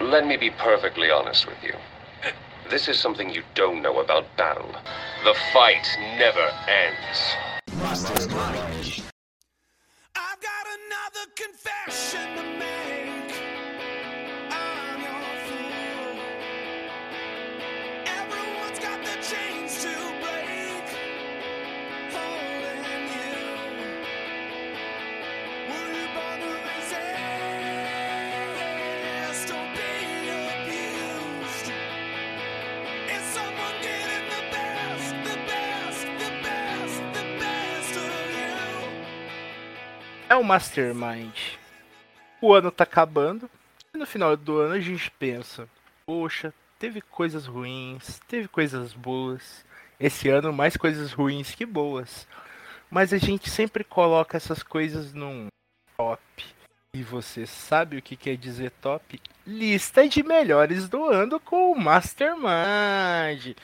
Let me be perfectly honest with you. This is something you don't know about battle. The fight never ends. I've got another confession É o Mastermind. O ano tá acabando. E no final do ano a gente pensa: poxa, teve coisas ruins, teve coisas boas. Esse ano mais coisas ruins que boas. Mas a gente sempre coloca essas coisas num top. E você sabe o que quer dizer top? Lista de melhores do ano com o Mastermind.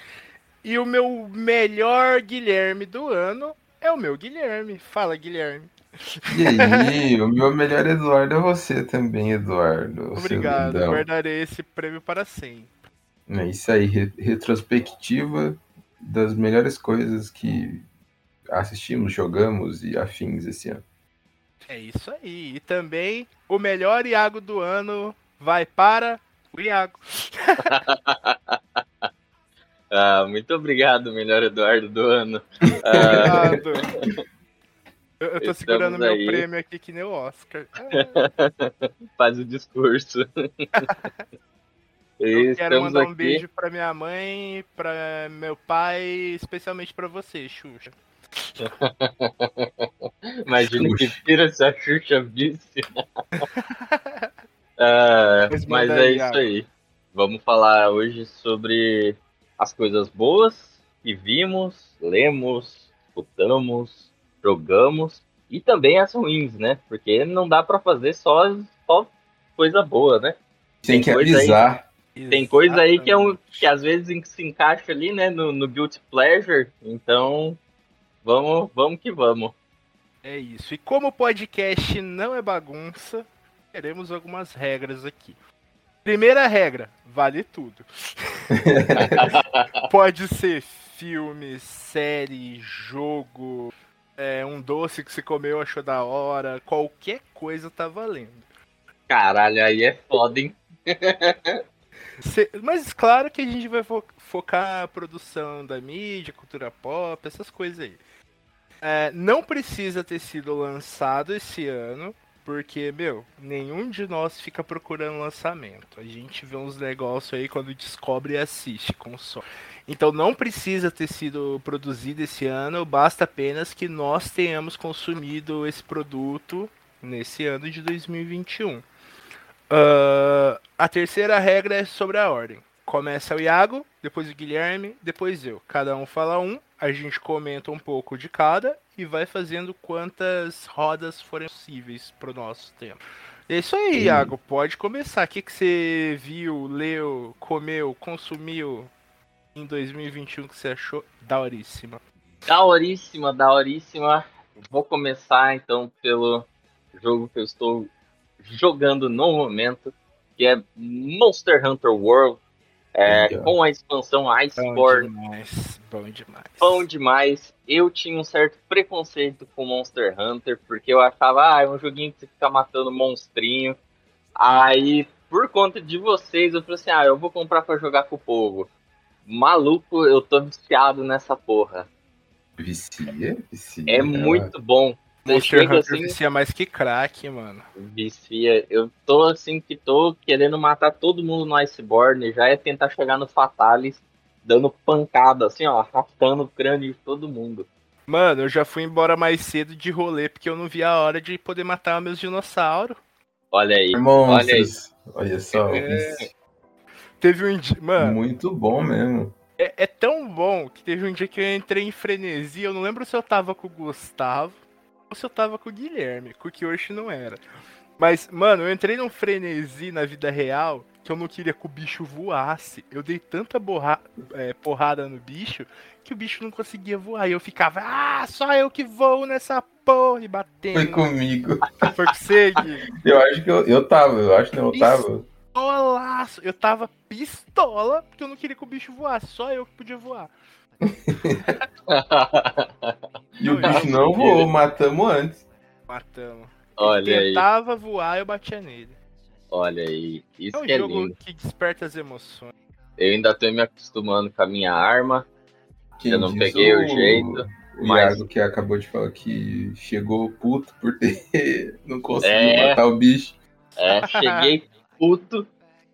E o meu melhor Guilherme do ano é o meu Guilherme. Fala, Guilherme. E aí, o meu melhor Eduardo é você também, Eduardo. Obrigado, guardarei esse prêmio para sempre. É isso aí, re- retrospectiva das melhores coisas que assistimos, jogamos e afins esse ano. É isso aí. E também o melhor Iago do ano vai para o Iago. Ah, muito obrigado, melhor Eduardo do ano. Ah, Obrigado. Eu, eu tô Estamos segurando meu aí. prêmio aqui que nem o Oscar. Ah, faz o discurso. Eu quero estamos mandar um aqui. beijo pra minha mãe, pra meu pai, especialmente pra você, Xuxa. Imagina que Xuxa. tira se a Xuxa visse. Ah, Mas é aí, isso aí. Vamos falar hoje sobre as coisas boas que vimos, lemos, escutamos, jogamos e também as ruins, né? Porque não dá pra fazer só, só coisa boa, né? Tem Tem que coisa aí- avisar. Tem coisa aí que, é um, que às vezes se encaixa ali, né, no, no Guilty Pleasure. Então, vamos, vamos que vamos. É isso. E como o podcast não é bagunça, teremos algumas regras aqui. Primeira regra, vale tudo. Pode ser filme, série, jogo, é, um doce que você comeu achou da hora, qualquer coisa tá valendo. Caralho, aí é foda, hein? Cê- mas claro que a gente vai fo- focar a produção da mídia, cultura pop, essas coisas aí. É, não precisa ter sido lançado esse ano, porque, meu, nenhum de nós fica procurando lançamento. A gente vê uns negócios aí quando descobre e assiste console. Então não precisa ter sido produzido esse ano, basta apenas que nós tenhamos consumido esse produto nesse ano de 2021. Ah, a terceira regra é sobre a ordem. Começa o Iago, depois o Guilherme, depois eu. Cada um fala um, a gente comenta um pouco de cada e vai fazendo quantas rodas forem possíveis pro nosso tempo. É isso aí, Sim. Iago. Pode começar. O que, que você viu, leu, comeu, consumiu em 2021 que você achou daoríssima? Daoríssima, daoríssima. Vou começar então pelo jogo que eu estou jogando no momento, que é Monster Hunter World, é, com a expansão Iceborne. demais. Bom demais. bom demais. Eu tinha um certo preconceito com Monster Hunter, porque eu achava, ah, é um joguinho que você fica matando monstrinho. Aí, por conta de vocês, eu falei assim, ah, eu vou comprar pra jogar com o povo. Maluco, eu tô viciado nessa porra. Vicia, vicia. É muito bom. Monster Hunter assim, vicia mais que crack, mano. vicia. Eu tô assim que tô querendo matar todo mundo no Iceborne, já é tentar chegar no Fatalis, dando pancada, assim, ó, arrastando o crânio de todo mundo. Mano, eu já fui embora mais cedo de rolê porque eu não vi a hora de poder matar meus dinossauros. Olha aí, olha aí. Monstros. Olha só, É. Teve um dia. Mano, muito bom mesmo. é, é tão bom que teve um dia que eu entrei em frenesi. Eu não lembro se eu tava com o Gustavo ou se eu tava com o Guilherme, com o que hoje não era. Mas, mano, eu entrei num frenesi na vida real que eu não queria que o bicho voasse. Eu dei tanta borra- é, porrada no bicho que o bicho não conseguia voar. E eu ficava, ah, só eu que voo nessa porra e batendo. Foi comigo. Foi com você, Gui? Eu acho que eu, eu tava, eu acho que eu tava. Putaço. Eu tava pistola porque eu não queria que o bicho voasse. Só eu que podia voar. E o Não, bicho não voou, matamos antes. Matamos. Olha aí, Tentava voar, eu batia nele. olha aí. Isso É um que é jogo lindo. que desperta as emoções. Eu ainda tô me acostumando com a minha arma. Quem Eu não peguei o jeito, O mas- Iago que acabou de falar que chegou puto por ter. não conseguiu É. matar o bicho. É, cheguei puto,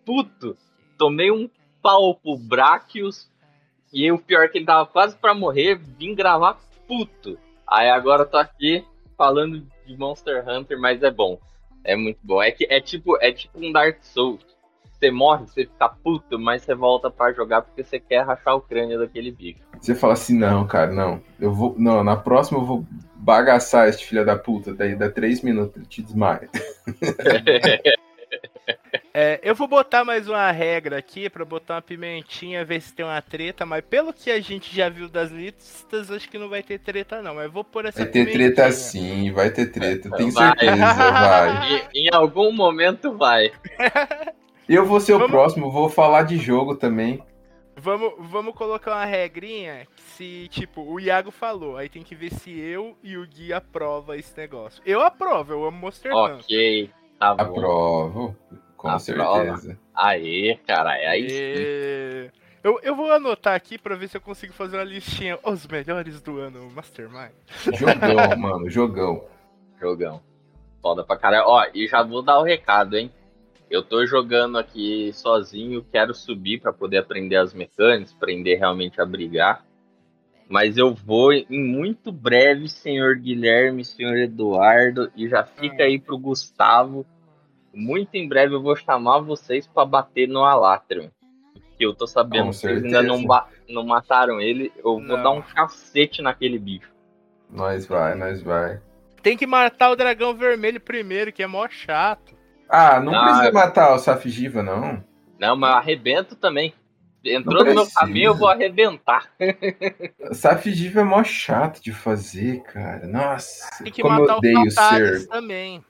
puto. Tomei um pau pro Brachios. E o pior é que ele tava quase pra morrer, vim gravar puto. Aí agora eu tô aqui falando de Monster Hunter, mas é bom. É muito bom. É que é tipo, é tipo um Dark Souls. Você morre, você fica puto, mas você volta pra jogar porque você quer rachar o crânio daquele bicho. Você fala assim, não, cara, não. Eu vou. Não, na próxima eu vou bagaçar este filho da puta. Daí dá três minutos, ele te desmaia. É, eu vou botar mais uma regra aqui pra botar uma pimentinha, ver se tem uma treta, mas pelo que a gente já viu das listas, acho que não vai ter treta não, mas vou pôr essa Vai ter pimentinha. treta sim, vai ter treta, eu tenho Vai. certeza, vai. E em algum momento vai. Eu vou ser o Vamos- próximo, vou falar de jogo também. Vamos, vamos colocar uma regrinha que se, tipo, o Iago falou, aí tem que ver se eu e o Gui aprova esse negócio. Eu aprovo, eu amo Monster Hunter. Tá bom. Aprovo, com Aprova. certeza. Aê, cara, aí sim. E... Eu, eu vou anotar aqui pra ver se eu consigo fazer uma listinha. Os melhores do ano Mastermind. Jogão, mano, jogão. Jogão. Foda pra caralho. Ó, e já vou dar o recado, hein? Eu tô jogando aqui sozinho, quero subir pra poder aprender as mecânicas, aprender realmente a brigar. Mas eu vou em muito breve, senhor Guilherme, senhor Eduardo, e já fica Ah. aí pro Gustavo. Muito em breve eu vou chamar vocês pra bater no Alatrium. Que eu tô sabendo que vocês ainda não, não mataram ele. Eu vou Não. dar um cacete naquele bicho. Nós vai, nós vai. Tem que matar o dragão vermelho primeiro, que é mó chato. Ah, não Ah, precisa é- matar o Safigiva, não. Não, mas eu arrebento também. Entrou no meu caminho, eu vou arrebentar. Safigiva é mó chato de fazer, cara. Nossa, Tem que como eu matar odeio o Fatalis ser. também.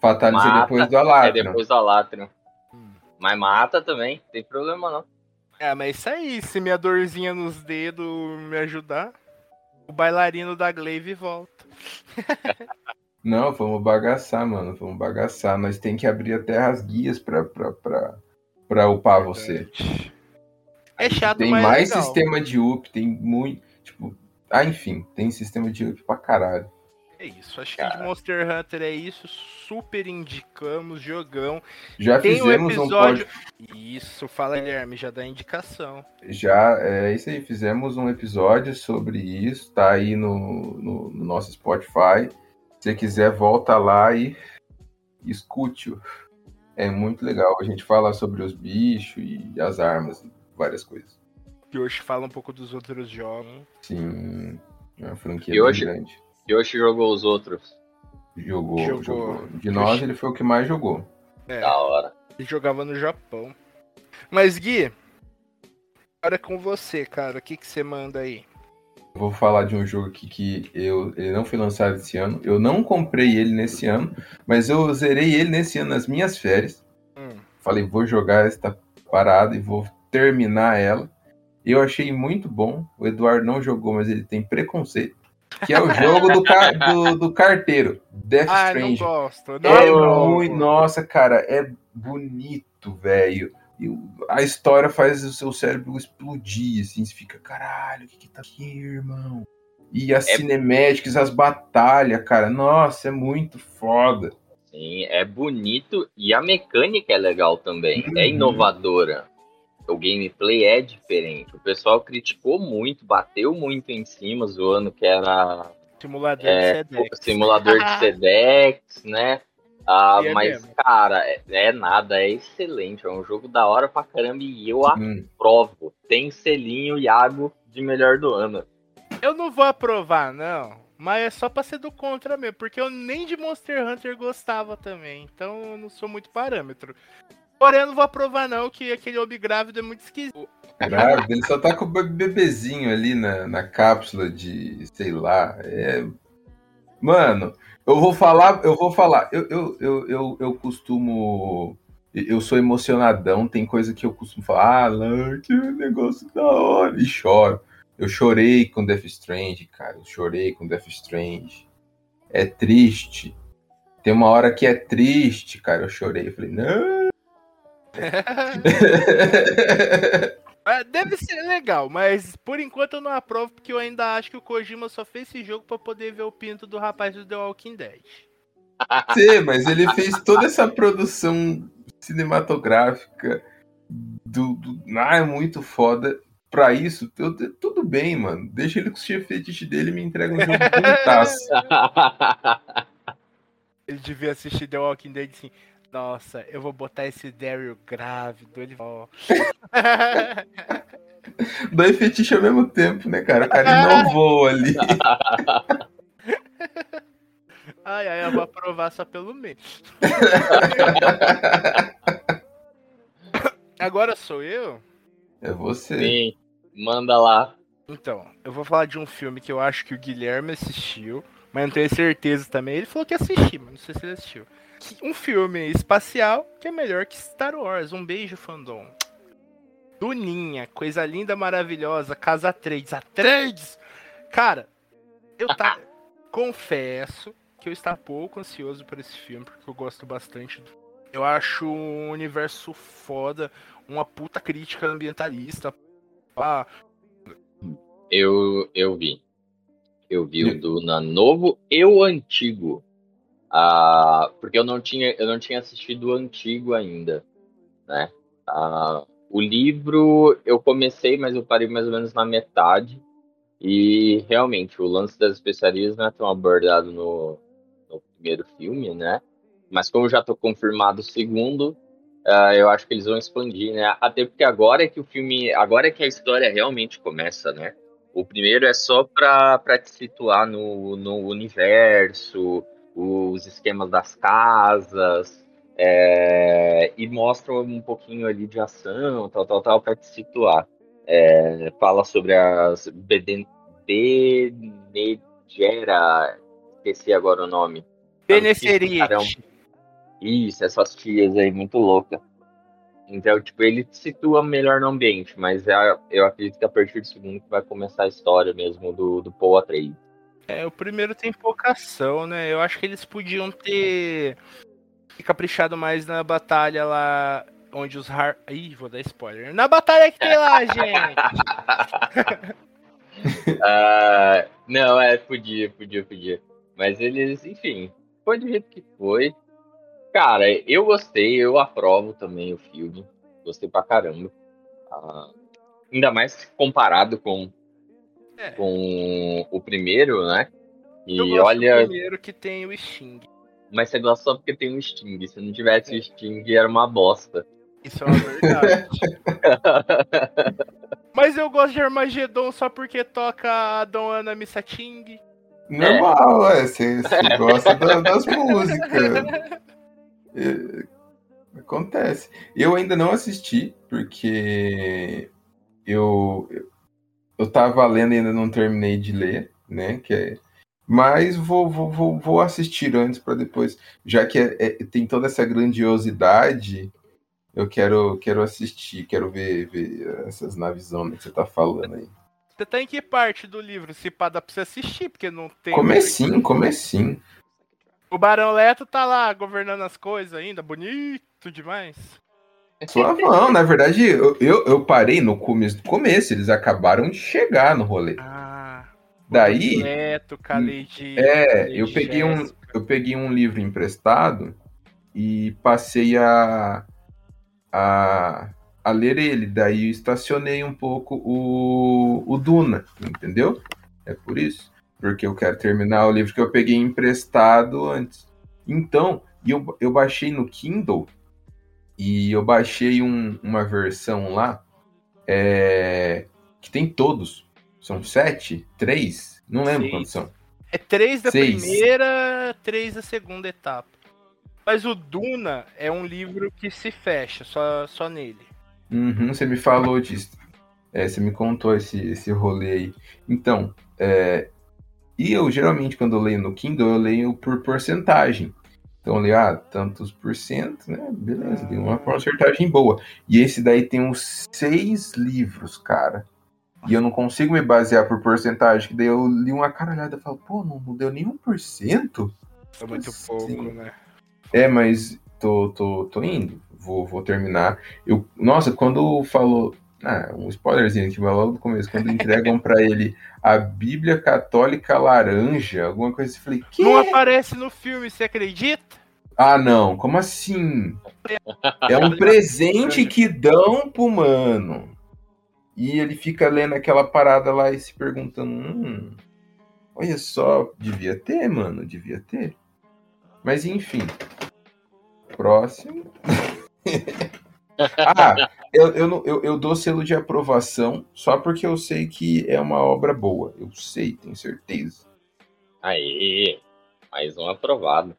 Fatalis é Mata, depois do É Alatro. depois do Alatrium. Hum. Mas mata também, não tem problema não. É, mas isso aí, se minha dorzinha nos dedos me ajudar, o bailarino da Glaive volta. Não, vamos bagaçar, mano. Vamos bagaçar. Nós tem que abrir até as guias pra, pra, pra, pra upar você. É chato, Tem mas é mais legal. sistema de up, tem muito. Tipo, ah, enfim, tem sistema de up pra caralho. É isso, acho Cara. que de Monster Hunter é isso. Super indicamos, jogão. Já Tem um fizemos um episódio. pod... Isso, fala Guilherme, já dá indicação. Já, é isso aí, fizemos um episódio sobre isso, tá aí no, no, no nosso Spotify. Se você quiser, volta lá e escute-o. É muito legal. A gente fala sobre os bichos e as armas e várias coisas. Que hoje fala um pouco dos outros jogos. Sim, é uma franquia E bem hoje- grande. Yoshi jogou os outros. Jogou, Jogou. jogou. De nós, ele foi o que mais jogou. É, Da hora. ele jogava no Japão. Mas Gui, agora é com você, cara. O que, que você manda aí? Vou falar de um jogo aqui que eu, ele não foi lançado esse ano. Eu não comprei ele nesse ano, mas eu zerei ele nesse ano nas minhas férias. Hum, Falei, vou jogar esta parada e vou terminar ela. Eu achei muito bom. O Eduardo não jogou, mas ele tem preconceito. Que é o jogo do, ca- do, do carteiro, Death Ah, não Strange. gosto. Não É gosto. muito, nossa, cara, é bonito, velho. E a história faz o seu cérebro explodir, assim, você fica, caralho, o que que tá aqui, irmão? E as É- cinemáticas, as batalhas, cara, nossa, é muito foda. Sim, é bonito e a mecânica é legal também. É Uhum. inovadora. O gameplay é diferente. O pessoal criticou muito, bateu muito em cima, zoando que era Simulador É, de Sedex. simulador de Sedex, né? Ah, é mas, mesmo. cara, é, é nada, é excelente. É um jogo da hora pra caramba e eu Hum, aprovo. Tem selinho Iago de melhor do ano. Eu não vou aprovar, não. Mas é só pra ser do contra mesmo. Porque eu nem de Monster Hunter gostava também. Então eu não sou muito parâmetro. Porém, eu não vou aprovar, não, que aquele Obi grávido é muito esquisito. grávida, ele só tá com o be- bebezinho ali na, na cápsula de, sei lá, é... Mano, eu vou falar, eu vou falar, eu, eu, eu, eu, eu costumo... eu sou emocionadão, tem coisa que eu costumo falar, ah, que negócio da hora, e choro. Eu chorei com Death Strange, cara, eu chorei com Death Strange. É triste. Tem uma hora que é triste, cara, eu chorei. Eu falei, não. É, Deve ser legal, mas por enquanto eu não aprovo, porque eu ainda acho que o Kojima só fez esse jogo pra poder ver o pinto do rapaz do The Walking Dead. Sim, mas ele fez toda essa produção cinematográfica do, do ah, é muito foda. Pra isso, eu- eu- tudo bem, mano. Deixa ele com o chefe fetiche dele e me entrega um jogo bonitaço. Ele devia assistir The Walking Dead assim. Nossa, eu vou botar esse Daryl grávido. Ele ó. Dois fetiches ao mesmo tempo, né, cara? O cara inovou ali. ai, ai, eu vou aprovar só pelo meio. Agora sou eu? É você. Sim, manda lá. Então, eu vou falar de um filme que eu acho que o Guilherme assistiu, mas não tenho certeza também. Ele falou que assistiu, mas não sei se ele assistiu. Um filme espacial que é melhor que Star Wars. Um beijo, fandom. Duninha, coisa linda, maravilhosa. Casa Trades. A Trades! Cara, eu tá. confesso que eu estava pouco ansioso por esse filme, porque eu gosto bastante do. Eu acho um universo foda, uma puta crítica ambientalista. Ah, Eu, eu vi. Eu vi o do na novo e o antigo. Ah, porque eu não tinha eu não tinha assistido o antigo ainda, né? Ah, o livro eu comecei, mas eu parei mais ou menos na metade. E realmente o lance das especiarias não é tão abordado no, no primeiro filme, né? Mas como já tô confirmado o segundo, ah, eu acho que eles vão expandir, né? Até porque agora é que o filme, agora é que a história realmente começa, né? O primeiro é só pra te situar no, no universo, os esquemas das casas, é, e mostra um pouquinho ali de ação, tal, tal, tal, pra te situar. É, fala sobre as Beden, Benegera, esqueci agora o nome. Beneferite. Caramba. Isso, essas tias aí, muito louca. Então, tipo, ele te situa melhor no ambiente, mas é- eu acredito que a partir do segundo que vai começar a história mesmo do, do Paul Atreides. É, o primeiro tem pouca ação, né? Eu acho que eles podiam ter caprichado mais na batalha lá onde os Har... Ih, vou dar spoiler. Na batalha que tem lá, gente! Ah, não, é, podia, podia, podia. Mas eles, enfim, foi do jeito que foi. Cara, eu gostei, eu aprovo também o filme. Gostei pra caramba. Ah, ainda mais comparado com, É. com o primeiro, né? E Eu gosto olha, do primeiro que tem o Sting. mas você gosta só porque tem o Sting. Se não tivesse o Sting, era uma bosta. Isso é uma verdade. Mas eu gosto de Armagedon só porque toca a Dona Missating. Normal, ué. Você você gosta da- das músicas. É, Acontece. Eu ainda não assisti, porque eu, eu tava lendo e ainda não terminei de ler, né? Que é, mas vou, vou, vou, vou assistir antes para depois. Já que é- é- tem toda essa grandiosidade, eu quero, quero assistir, quero ver, ver essas navezonas que você tá falando aí. Você tá em que parte do livro? Se pá, dá pra você assistir, porque não tem. Comecinho, comecinho. O Barão Leto tá lá governando as coisas ainda, bonito demais. Suavão, na verdade, eu, eu, eu parei no começo do começo, eles acabaram de chegar no rolê. Ah. Daí, Leto, Khalid. é, Khalid eu peguei um, eu peguei um livro emprestado e passei a, a, a ler ele. Daí estacionei um pouco o, o Duna, entendeu? É por isso. Porque eu quero terminar o livro que eu peguei emprestado antes. Então, eu, eu baixei no Kindle e eu baixei um- uma versão lá é, que tem todos. São sete? Três? Não lembro Seis. quantos são. É três da Seis. primeira, três da segunda etapa. Mas o Duna é um livro que se fecha, só, só nele. Uhum, você me falou disso. É, você me contou esse, esse rolê aí. Então, é, e eu geralmente quando eu leio no Kindle, eu leio por porcentagem. Então ali, ah, tantos por cento, né? Beleza, deu uma porcentagem boa. E esse daí tem uns seis livros, cara. E eu não consigo me basear por porcentagem, que daí eu li uma caralhada e falo, pô, não, não deu nenhum por cento? É muito Sim. pouco, né? É, mas tô, tô, tô indo. Vou, vou terminar. Eu, nossa, quando falou. Ah, um spoilerzinho aqui, mas logo no começo, quando entregam pra ele a Bíblia Católica Laranja, alguma coisa assim, eu falei, que? Não aparece no filme, você acredita? Ah, não, como assim? É um presente que dão pro mano. E ele fica lendo aquela parada lá e se perguntando: hum, olha só, devia ter, mano, devia ter. Mas enfim. Próximo. ah, eu, eu, não- eu, eu dou selo de aprovação só porque eu sei que é uma obra boa. Eu sei, tenho certeza. Aí, mais um aprovado.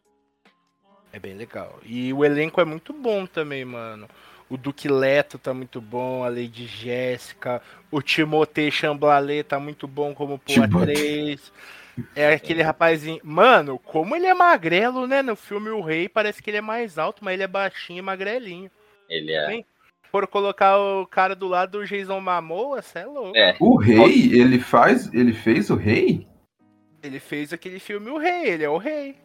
É bem legal. E o elenco é muito bom também, mano. O Duque Leto tá muito bom, a Lady Jéssica, o Timothée Chamblalet tá muito bom como Timothée. 3. É aquele rapazinho. Mano, como ele é magrelo, né? No filme O Rei parece que ele é mais alto, mas ele é baixinho e magrelinho. Ele é. Bem, For colocar o cara do lado do Jason Momoa, cê é louco. É, O rei, ele faz. Ele fez o rei? Ele fez aquele filme O Rei, ele é o rei.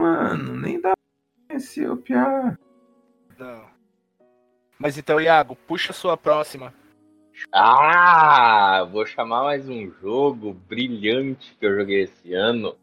Mano, nem dá pra conhecer o Piá. Não. Mas então, Iago, puxa a sua próxima. Ah, vou chamar mais um jogo brilhante que eu joguei esse ano.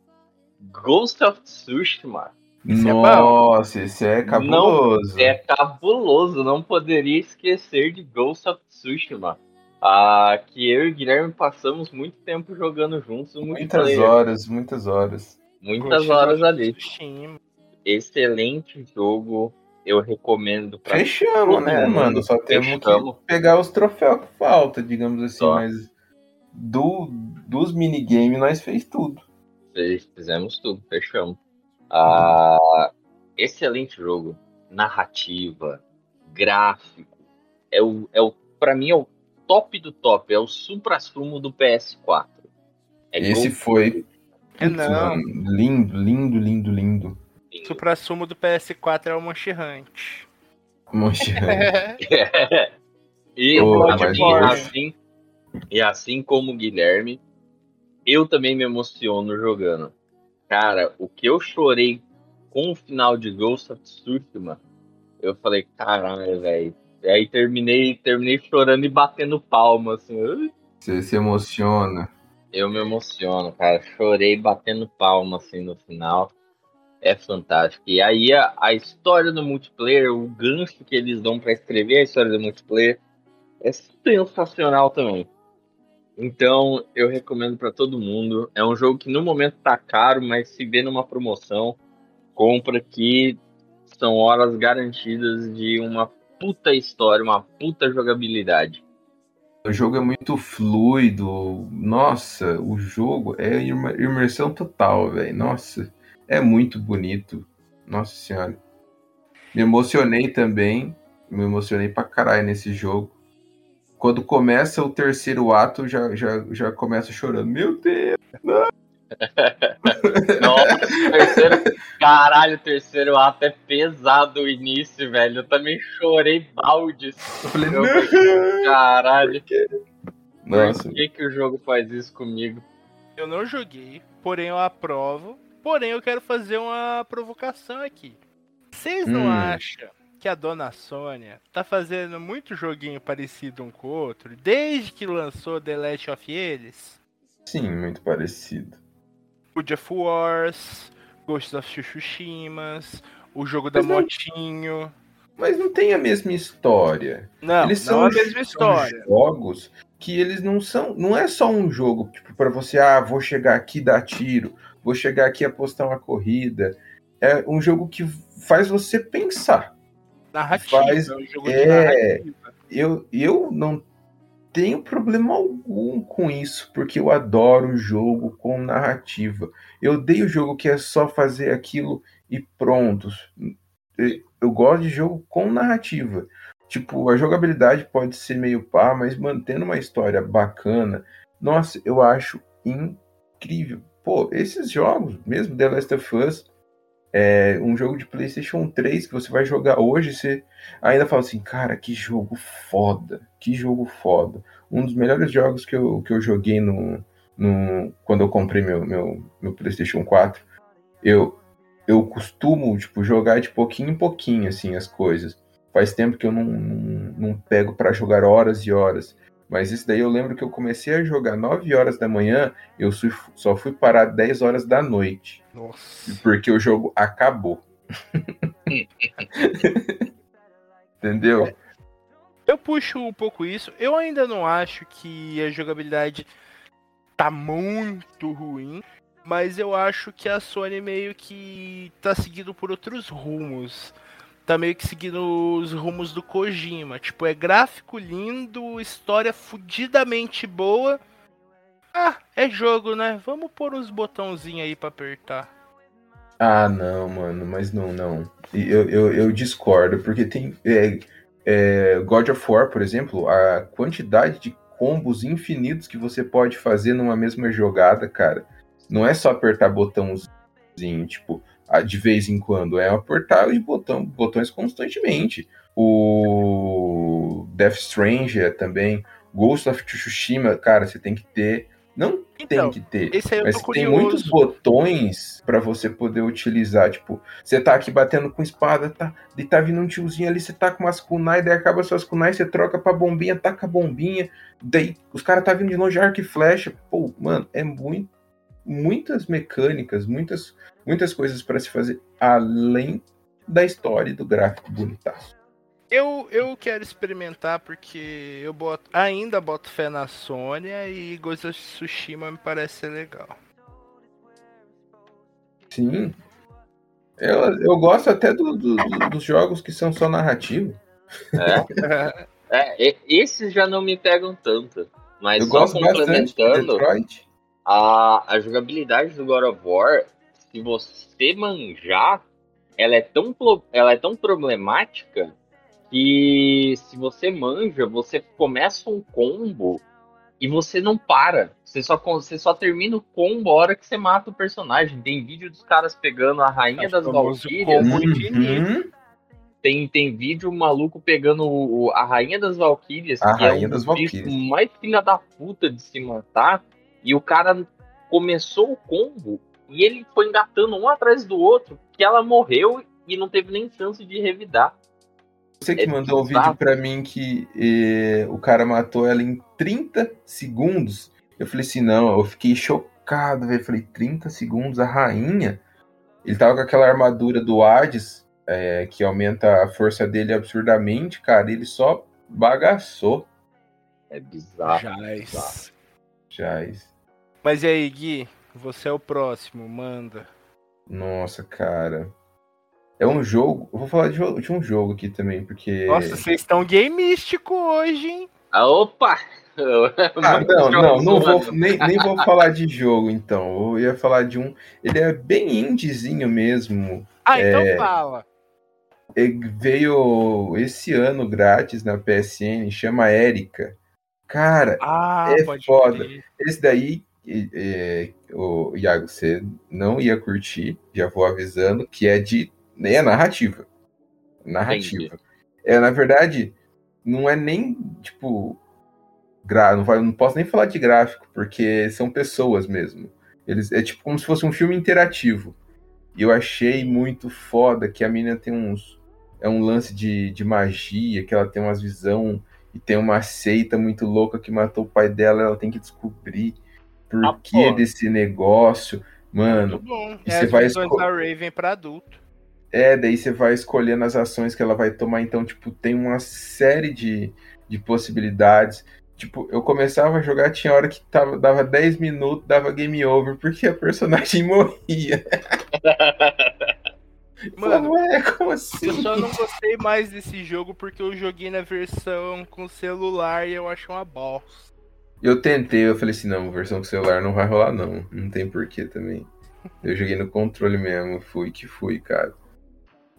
Ghost of Tsushima. Esse é bom. Nossa, esse é cabuloso. É cabuloso, não poderia esquecer de Ghost of Tsushima. Ah, que eu e o Guilherme passamos muito tempo jogando juntos Muitas horas, muitas horas. Muitas Ghost horas ali. Tsushima. Excelente jogo. Eu recomendo pra Fechamos, né, mundo. mano? Só temos Fechamos. que pegar os troféus que falta, digamos assim, Só. mas do, dos minigames nós fez tudo. Fez- Fizemos tudo, fechamos. Ah, excelente jogo. Narrativa, gráfico. É o, é o, pra mim é o top do top. É o supra-sumo do PS4. É Esse foi É não. lindo, lindo, lindo, lindo. O supra-sumo do PS4 é o Monster Hunt. E, assim, mas e hoje- assim, e assim como o Guilherme, eu também me emociono jogando. Cara, o que eu chorei com o final de Ghost of Tsushima, eu falei, caralho, velho. E aí terminei, terminei chorando e batendo palma, assim. Você se emociona. Eu me emociono, cara. Chorei batendo palma, assim, no final. É fantástico. E aí a, a história do multiplayer, o gancho que eles dão pra escrever a história do multiplayer é sensacional também. Então eu recomendo pra todo mundo. É um jogo que no momento tá caro, mas se vê numa promoção, compra que são horas garantidas de uma puta história, uma puta jogabilidade. O jogo é muito fluido. Nossa, o jogo é imersão total, velho. Nossa, é muito bonito. Nossa senhora. Me emocionei também. Me emocionei pra caralho nesse jogo. Quando começa o terceiro ato, já, já, já começa chorando. Meu Deus! Nossa, o terceiro. Caralho, o terceiro ato é pesado o início, velho. Eu também chorei baldes. Eu falei, Eu- não! Caralho, Nossa, por que, que o jogo faz isso comigo? Eu não joguei, porém eu aprovo. Porém, eu quero fazer uma provocação aqui. Vocês não Hum. acham que a dona Sônia tá fazendo muito joguinho parecido um com o outro desde que lançou The Last of Eles? sim, muito parecido. O Jeff Wars, Ghost of Tsushima, o jogo da Mas não- motinho. Mas não tem a mesma história. Não, Eles não são é a mesma história. jogos que eles não são. Não é só um jogo tipo, para você, ah, vou chegar aqui e dar tiro, vou chegar aqui e apostar uma corrida. É um jogo que faz você pensar. Narrativa, faz- é um jogo de é. narrativa. Eu, eu não tenho problema algum com isso, porque eu adoro o jogo com narrativa. Eu odeio o jogo que é só fazer aquilo e pronto. Eu gosto de jogo com narrativa. Tipo, a jogabilidade pode ser meio pá, mas mantendo uma história bacana, nossa, eu acho incrível. Pô, esses jogos, mesmo The Last of Us, É um jogo de PlayStation 3 que você vai jogar hoje, você ainda fala assim, cara, que jogo foda, que jogo foda. Um dos melhores jogos que eu, que eu joguei no, no, quando eu comprei meu, meu, meu PlayStation 4. Eu, eu costumo tipo, jogar de pouquinho em pouquinho assim, as coisas. Faz tempo que eu não, não, não pego para jogar horas e horas. Mas isso daí eu lembro que eu comecei a jogar 9 horas da manhã, eu só fui parar 10 horas da noite. Nossa. Porque o jogo acabou. Entendeu? Eu puxo um pouco isso. Eu ainda não acho que a jogabilidade tá muito ruim. Mas eu acho que a Sony meio que tá seguindo por outros rumos. Tá meio que seguindo os rumos do Kojima. Tipo, é gráfico lindo, história fudidamente boa. Ah, é jogo, né? Vamos pôr uns botãozinhos aí pra apertar. Ah, não, mano, mas não, não. Eu, eu, eu discordo, porque tem. é, é, God of War, por exemplo, a quantidade de combos infinitos que você pode fazer numa mesma jogada, cara. Não é só apertar botãozinho, tipo, de vez em quando. É apertar os botão, botões constantemente. O Death Stranger também. Ghost of Tsushima, cara, você tem que ter. Não Então, tem que ter. Mas tem muitos botões pra você poder utilizar. Tipo, você tá aqui batendo com espada, tá, e tá vindo um tiozinho ali, você tá com umas kunai, daí acaba suas kunai, você troca pra bombinha, taca a bombinha, daí os caras tá vindo de longe, arco e flecha. Pô, mano, é muito, muitas mecânicas, muitas, muitas coisas pra se fazer além da história e do gráfico bonitaço. Eu, eu quero experimentar porque eu boto, ainda boto fé na Sônia e Ghost of Tsushima me parece ser legal. Sim. Eu, eu gosto até do- do- do- dos jogos que são só narrativo. É, é, esses já não me pegam tanto. Mas eu só gosto bastante de complementando, Detroit. A, a jogabilidade do God of War, se você manjar, ela é tão, ela é tão problemática que se você manja, você começa um combo e você não para. Você só, você só termina o combo a hora que você mata o personagem. Tem vídeo dos caras pegando a rainha É o das combo infinito. Uhum. Tem, tem vídeo maluco pegando o, a Rainha das Valkyrias, A que Rainha é um das Valquírias. mais filha da puta de se matar. E o cara começou o combo e ele foi engatando um atrás do outro, que ela morreu e não teve nem chance de revidar. Você que É mandou o vídeo pra mim que eh, o cara matou ela em 30 segundos. Eu falei assim, não, eu fiquei chocado, velho. Eu Falei, 30 segundos, a rainha? Ele tava com aquela armadura do Hades, eh, que aumenta a força dele absurdamente, cara. Ele só bagaçou. É bizarro. Já isso. Mas e aí, Gui? Você é o próximo, manda. Nossa, cara. É um jogo. Eu vou falar de, de um jogo aqui também, porque. Nossa, vocês estão gay místico hoje, hein? Ah, opa! Ah, não, não, não vou, nem, nem vou falar de jogo, então. Eu ia falar de um. Ele é bem indiezinho mesmo. Ah, então É. fala. Ele veio esse ano grátis na PSN, chama Erika. Cara, Ah, é pode foda. crer. esse daí, é, o Iago, você não ia curtir, já vou avisando, que é de. É narrativa. Narrativa. É, na verdade, não é nem, tipo. Gra... Não, não posso nem falar de gráfico, porque são pessoas mesmo. Eles, é tipo como se fosse um filme interativo. E eu achei muito foda que a menina tem uns. É um lance de, de magia, que ela tem umas visão e tem uma seita muito louca que matou o pai dela, ela tem que descobrir por Ah, que pô. desse negócio. Mano, e É você as vai visões esco- da Raven pra adulto. é, daí você vai escolhendo as ações que ela vai tomar. Então, tipo, tem uma série de, de possibilidades. Tipo, eu começava a jogar, tinha hora que tava, dava 10 minutos, dava game over, porque a personagem morria. Mano, Mano, é, como assim? eu só não gostei mais desse jogo porque eu joguei na versão com celular e eu acho uma bosta. Eu tentei, eu falei assim, não, versão com celular não vai rolar, não. Não tem porquê também. Eu joguei no controle mesmo, fui que fui, cara.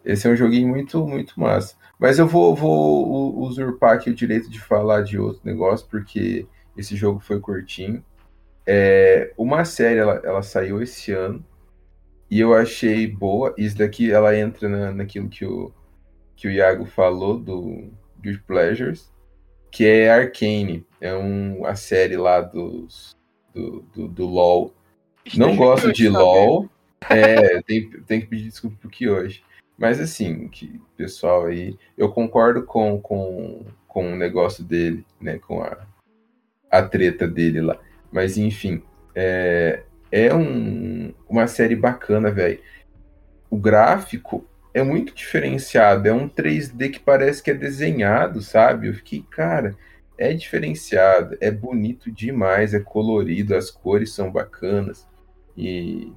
Esse é um joguinho muito, muito massa. Mas eu vou, vou usurpar aqui o direito de falar de outro negócio, porque esse jogo foi curtinho. É, uma série, ela, ela saiu esse ano, E eu achei boa. Isso daqui, ela entra na, naquilo que o, que o Iago falou do Guilty Pleasures, que é Arcane. É um, a série lá dos, do, do, do LoL. Não gosto de. LoL. É, tem, tem que pedir desculpa por que hoje. Mas assim, que pessoal aí, eu concordo com, com, com o negócio dele, né? Com a, a treta dele lá. Mas enfim, é, é um, uma série bacana, velho. O gráfico é muito diferenciado. É um 3D que parece que é desenhado, sabe? Eu fiquei, cara, é diferenciado, é bonito demais, é colorido, as cores são bacanas. E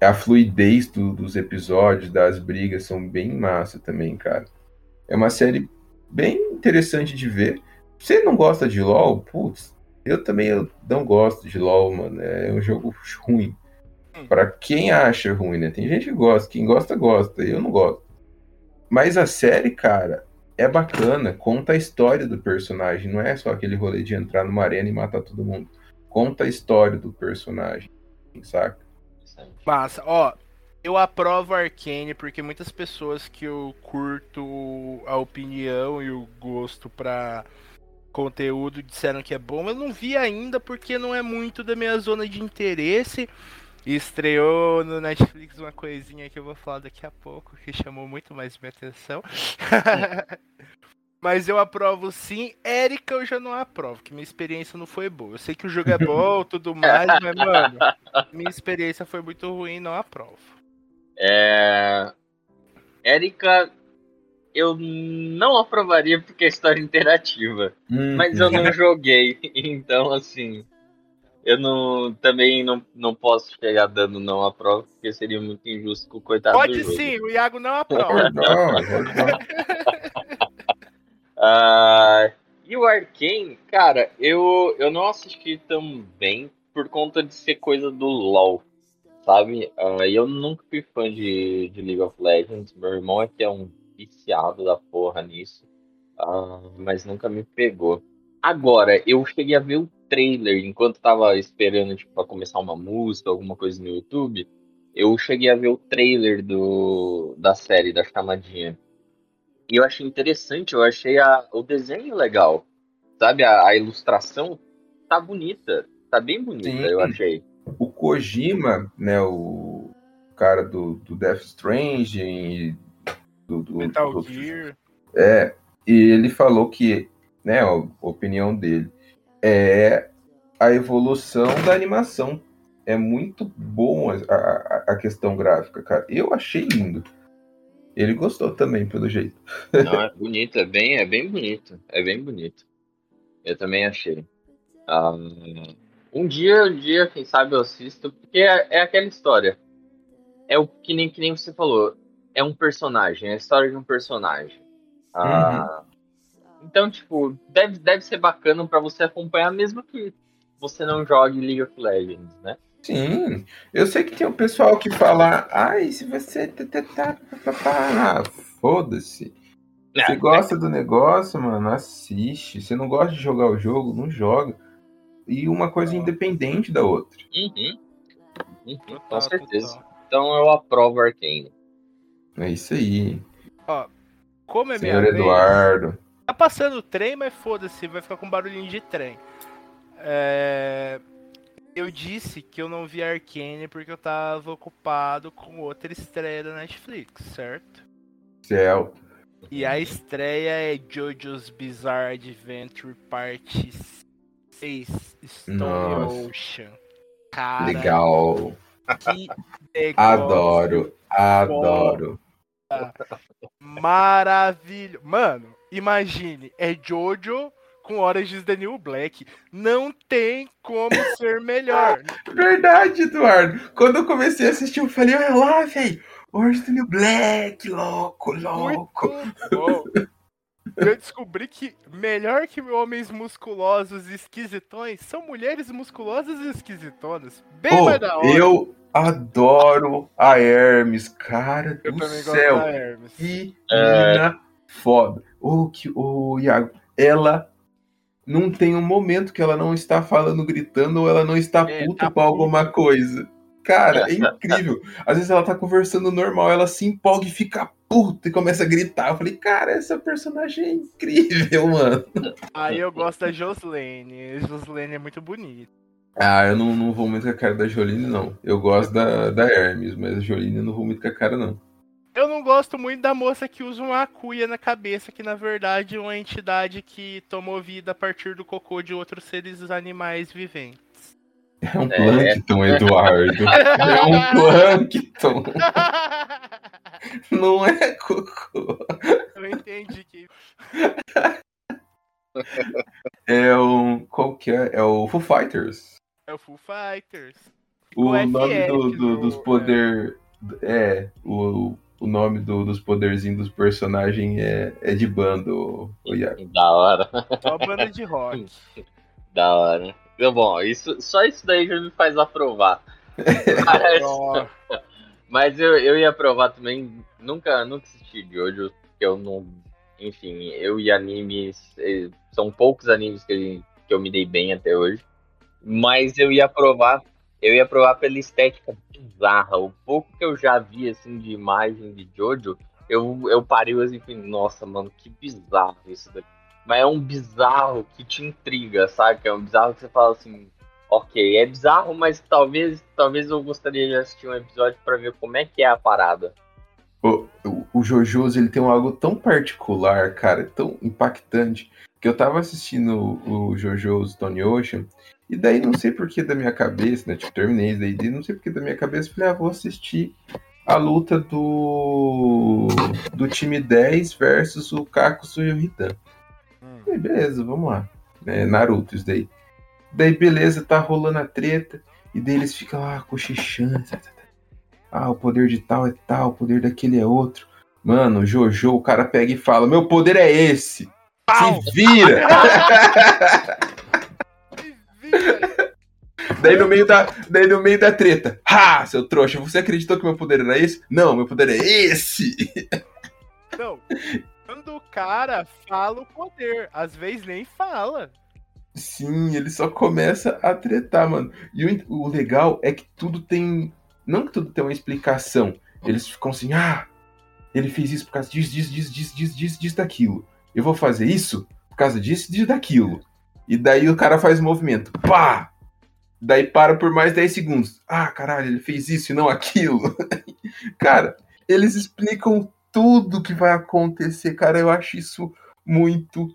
a fluidez do- dos episódios, das brigas, são bem massa também, cara. É uma série bem interessante de ver. Você não gosta de LoL? Putz, eu também eu não gosto de LoL, mano. É um jogo ruim. Pra quem acha ruim, né? Tem gente que gosta, quem gosta, gosta. Eu não gosto. Mas a série, cara, é bacana. Conta a história do personagem. Não é só aquele rolê de entrar numa arena e matar todo mundo. Conta a história do personagem, saca? Massa, ó. Eu aprovo Arcane porque muitas pessoas que eu curto a opinião e o gosto pra conteúdo disseram que é bom. Eu não vi ainda porque não é muito da minha zona de interesse. E estreou no Netflix uma coisinha que eu vou falar daqui a pouco que chamou muito mais minha atenção. Mas eu aprovo sim. Érica eu já não aprovo, que minha experiência não foi boa. Eu sei que o jogo é bom, tudo mais, mas, mano, minha experiência foi muito ruim, não aprovo. É... Érica, eu não aprovaria porque é história interativa. Mas eu não joguei, então assim. Eu não, também não, não posso chegar dando não a prova, porque seria muito injusto com o coitado do Pode sim, o Iago não aprova. Não, não. Ah, e o Arkane, cara, eu, eu não assisti também por conta de ser coisa do LoL, sabe? E eu nunca fui fã de, de League of Legends. Meu irmão é que é um viciado da porra nisso, ah, mas nunca me pegou. Agora, eu cheguei a ver o trailer enquanto tava esperando tipo, pra começar uma música, alguma coisa no YouTube. Eu cheguei a ver o trailer do, da série, da chamadinha. E eu achei interessante, eu achei a, o desenho legal. Sabe, a, a ilustração tá bonita. Tá bem bonita, Sim. eu achei. O Kojima, né, o cara do, do Death Strange e do, do, Metal do- Gear. É, e ele falou que, né, a opinião dele, é a evolução da animação. É muito bom a, a, a questão gráfica, cara. Eu achei lindo. Ele gostou também, pelo jeito. Não, é bonito, é bem, é bem bonito. É bem bonito. Eu também achei. Ah, um dia, um dia, quem sabe eu assisto, porque é, é aquela história. É o que nem, que nem você falou. É um personagem, é a história de um personagem. Ah, Então, tipo, deve, deve ser bacana pra você acompanhar, mesmo que você não jogue League of Legends, né? Sim, eu sei que tem o pessoal que fala, ai, se você. tá, tá, tá, tá, tá, ah, Foda-se. Você gosta do negócio, mano, assiste. Você não gosta de jogar o jogo, não joga. E uma coisa independente da outra. Uhum. Uhum, com certeza. Então eu aprovo Arcane. É isso aí. Como é minha Senhor vez, Eduardo. Tá passando o trem, mas foda-se, vai ficar com barulhinho de trem. É, Eu disse que eu não vi Arcane porque eu tava ocupado com outra estreia da Netflix, certo? Céu. E a estreia é JoJo's Bizarre Adventure Parte 6 Stone Nossa. Ocean. Cara, Legal. que negócio Adoro. Adoro. maravilhoso. Mano, imagine, é Jojo com Orange is the New Black. Não tem como ser melhor. Verdade, Eduardo. Quando eu comecei a assistir, eu falei, olha lá, velho. Orange is the New Black, louco, louco. Eu descobri que melhor que homens musculosos e esquisitões são mulheres musculosas e esquisitonas. Bem Pô, mais da hora. eu adoro a Hermes, cara Eu do também gosto céu. da Hermes. Que É. mina foda. Ô, que, ô, Iago, ela não tem um momento que ela não está falando, gritando, ou ela não está É, puta tá com alguma coisa. Cara, é incrível. Às vezes ela tá conversando normal, ela se empolga e fica puta e começa a gritar. Eu falei, cara, essa personagem é incrível, mano. Aí eu gosto da Joslene. Joslene é muito bonita. Ah, eu não, não vou muito com a cara da Jolene, não. Eu gosto da, da Hermes, mas a Jolene eu não vou muito com a cara, não. Eu não gosto muito da moça que usa uma cuia na cabeça, que na verdade é uma entidade que tomou vida a partir do cocô de outros seres animais viventes. É um Plankton, Eduardo. É um Plankton. Não é cocô. eu entendi que. É o. Qual que é? É o Foo Fighters. É o Full Fighters. O O nome do- do- dos poder. É, o, o nome do- dos poderzinhos dos personagens é, é de bando, o Iago. Da hora, Só a banda de rock. da hora. Então, bom, isso, só isso daí já me faz aprovar. Mas, mas eu, eu ia aprovar também, nunca, nunca assisti de hoje, porque eu não. Enfim, eu e animes. São poucos animes que, que eu me dei bem até hoje. Mas eu ia aprovar. Eu ia aprovar pela estética bizarra. O pouco que eu já vi assim de imagem de Jojo, eu, eu parei assim e nossa, mano, que bizarro isso daqui. Mas é um bizarro que te intriga, sabe? É um bizarro que você fala assim, ok, é bizarro, mas talvez, talvez eu gostaria de assistir um episódio pra ver como é que é a parada. O, o, o ele tem algo tão particular, cara, tão impactante, que eu tava assistindo o, o Jojo's Stone Ocean, e daí não sei por que da minha cabeça, né, tipo, terminei daí, daí não sei por que da minha cabeça, falei, ah, vou assistir a luta do do time 10 versus o Kakuzu e o Hidan. Hum. Falei, beleza, vamos lá. É, Naruto, isso daí. Daí, beleza, tá rolando a treta. E daí eles ficam lá cochichando. tá, tá, tá. Ah, o poder de tal é tal, o poder daquele é outro. Mano, Jojo, o cara pega e fala: Meu poder é esse. Pau! Se vira! Daí, no meio da, daí no meio da treta. Ha, seu trouxa, você acreditou que meu poder era esse? Não, meu poder é esse. Não. Quando o cara fala o poder, às vezes nem fala. Sim, ele só começa a tretar, mano. E o, o legal é que tudo tem. Não que tudo tem uma explicação. Eles ficam assim, ah, ele fez isso por causa disso, disso, disso, disso, disso, disso, disso, daquilo. Eu vou fazer isso por causa disso, disso, daquilo. E daí o cara faz movimento. Pá! Daí para por mais 10 segundos. Ah, caralho, ele fez isso e não aquilo. cara, eles explicam tudo que vai acontecer, cara. Eu acho isso muito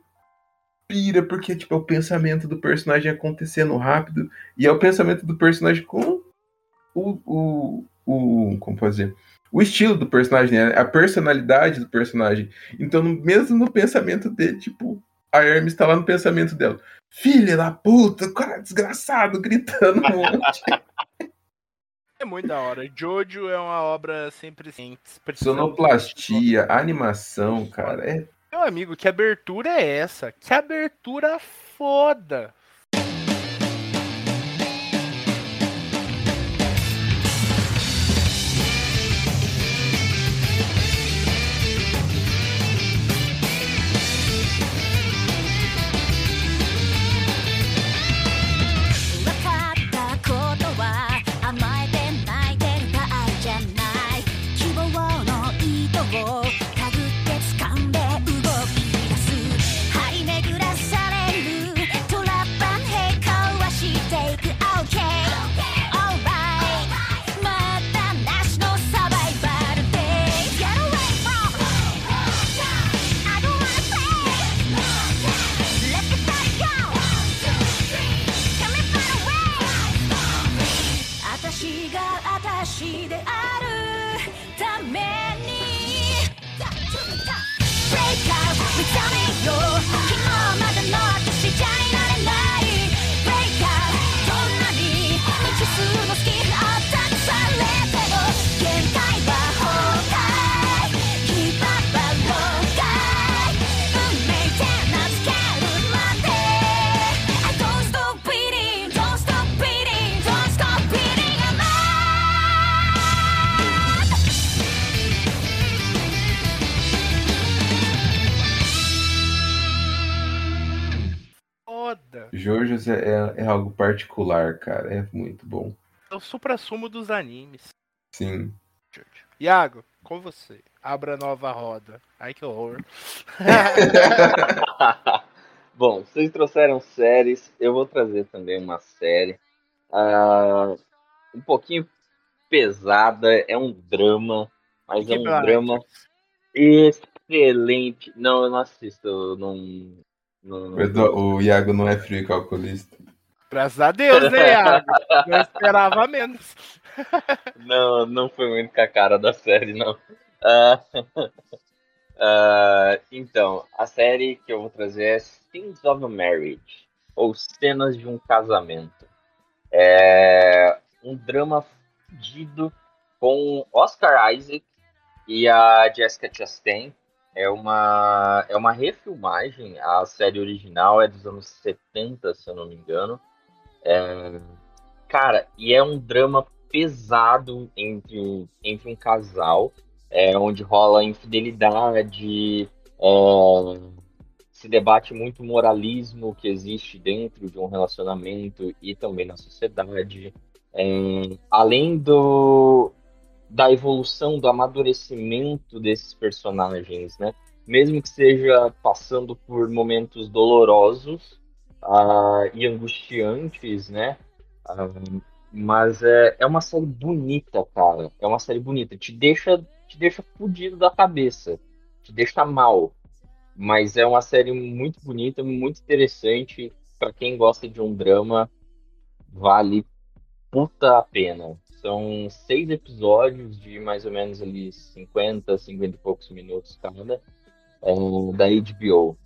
pira, porque tipo, é o pensamento do personagem acontecendo rápido e é o pensamento do personagem com o. o, o como fazer? O estilo do personagem, né? a personalidade do personagem. Então, mesmo no pensamento dele, tipo, a Hermes tá lá no pensamento dela. Filha da puta, cara desgraçado, gritando um monte. É muito da hora. Jojo é uma obra sempre assim. Sonoplastia, animação, cara, é Meu amigo, que abertura é essa? Que abertura foda!「Jojo's é, é, é algo particular, cara. É muito bom. É o supra-sumo dos animes. Sim. Iago, com você. Abra nova roda. Ai, que horror. Bom, vocês trouxeram séries, eu vou trazer também uma série. ah, um pouquinho pesada, é um drama, mas é um drama excelente. Não, eu não assisto, eu não. Não, não- O, Iago não é frio e calculista. Graças a Deus, né, Iago? Não esperava menos. Não, não foi muito com a cara da série, não. Ah, ah, então, a série que eu vou trazer é Scenes of a Marriage, ou Cenas de um Casamento. É um drama fudido com Oscar Isaac e a Jessica Chastain. É uma, é uma refilmagem, a série original é dos anos 70, se eu não me engano. É, cara, e é um drama pesado entre, entre um casal, é, onde rola infidelidade, é, se debate muito o moralismo que existe dentro de um relacionamento e também na sociedade. É, além do, da evolução, do amadurecimento desses personagens, né? Mesmo que seja passando por momentos dolorosos ah, e angustiantes, né? Ah, mas é, é uma série bonita, cara. É uma série bonita. Te deixa, te deixa fudido da cabeça. Te deixa mal. Mas é uma série muito bonita, muito interessante. Pra quem gosta de um drama, vale puta a pena. São seis episódios de mais ou menos ali 50, 50 e poucos minutos cada. É, da HBO.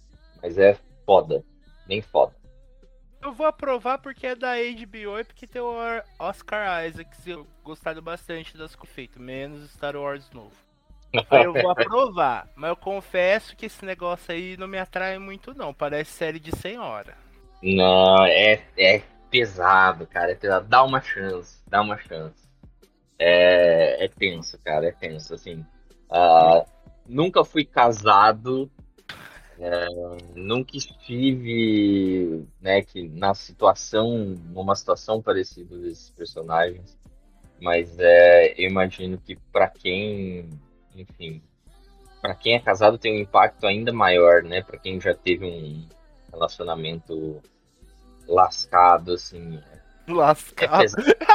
Mas é foda. Bem foda. Eu vou aprovar porque é da HBO e porque tem o Oscar Isaacs e eu gostado bastante das coisas feitas, menos Star Wars novo. Eu vou aprovar, mas eu confesso que esse negócio aí não me atrai muito não, parece série de 100 horas. Não, é, é pesado, cara. É pesado. Dá uma chance, dá uma chance. É, é tenso, cara, é tenso, assim. Ah, nunca fui casado, é, nunca estive, né, que na situação, numa situação parecida desses personagens, mas é, eu imagino que pra quem, enfim, pra quem é casado tem um impacto ainda maior, né? Pra quem já teve um relacionamento lascado, assim. É Lascado.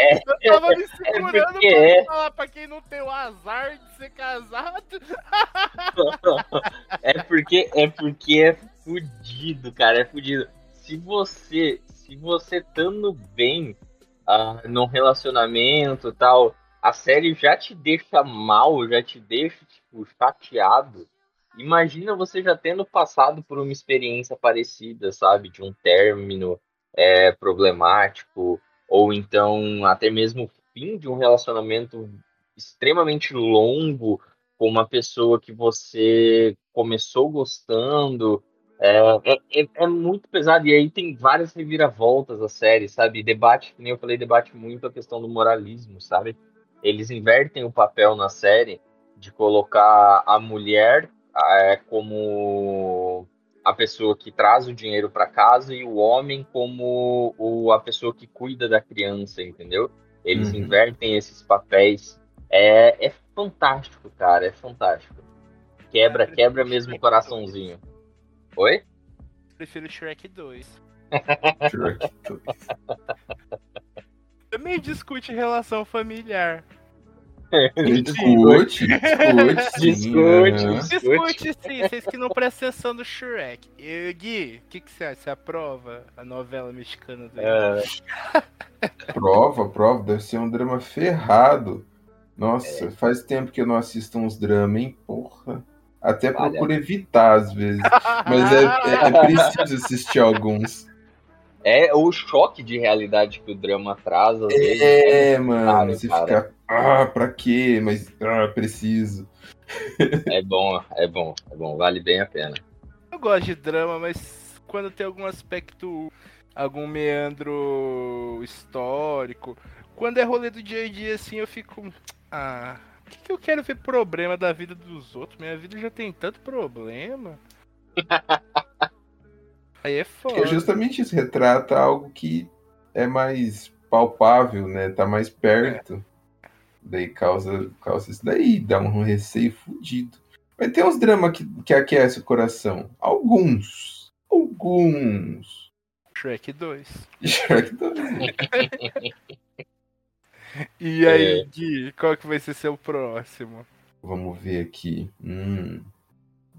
É, Eu tava me segurando porque pra é. falar pra quem não tem o azar de ser casado. É porque é porque é fudido, cara, é fudido. Se você, se você estando bem ah, num relacionamento, tal, a série já te deixa mal, já te deixa tipo chateado. Imagina você já tendo passado por uma experiência parecida, sabe, de um término é, problemático ou então até mesmo o fim de um relacionamento extremamente longo com uma pessoa que você começou gostando. É, é, é- é muito pesado. E aí tem várias reviravoltas a série, sabe? Debate, que nem eu falei, debate muito a questão do moralismo, sabe? Eles invertem o papel na série de colocar a mulher é, como a pessoa que traz o dinheiro para casa e o homem como o, a pessoa que cuida da criança, entendeu? Eles Uhum. invertem esses papéis. É, é fantástico, cara, é fantástico. Quebra, quebra mesmo o coraçãozinho. Oi? Prefiro Shrek 2. Shrek. Também discute relação familiar. Discute, discute, sim, Discute. Discute sim, vocês que não prestam atenção no Shrek. E, Gui, o que, que você acha? Você aprova a novela mexicana do É, Prova, prova, deve ser um drama ferrado. Nossa, faz tempo que eu não assisto uns dramas, hein? Porra. Até Olha. procuro evitar às vezes. Mas é, é- é preciso assistir alguns. É o choque de realidade que o drama traz, às vezes. É, mano, Claro, você cara. fica. Ah, pra quê? Mas ah, preciso. É bom, é bom, é bom, vale bem a pena. Eu gosto de drama, mas quando tem algum aspecto, algum meandro histórico, quando é rolê do dia a dia assim, eu fico. Ah, por que, que eu quero ver problema da vida dos outros? Minha vida já tem tanto problema. Aí é é foda. justamente isso, retrata algo que é mais palpável, né? Tá mais perto. Daí causa, causa isso daí, dá um receio fudido. Mas tem uns dramas que, que aquece o coração. Alguns. Alguns. Shrek 2. Shrek 2. E aí, Gui, qual que vai ser seu próximo? Vamos ver aqui. Hum.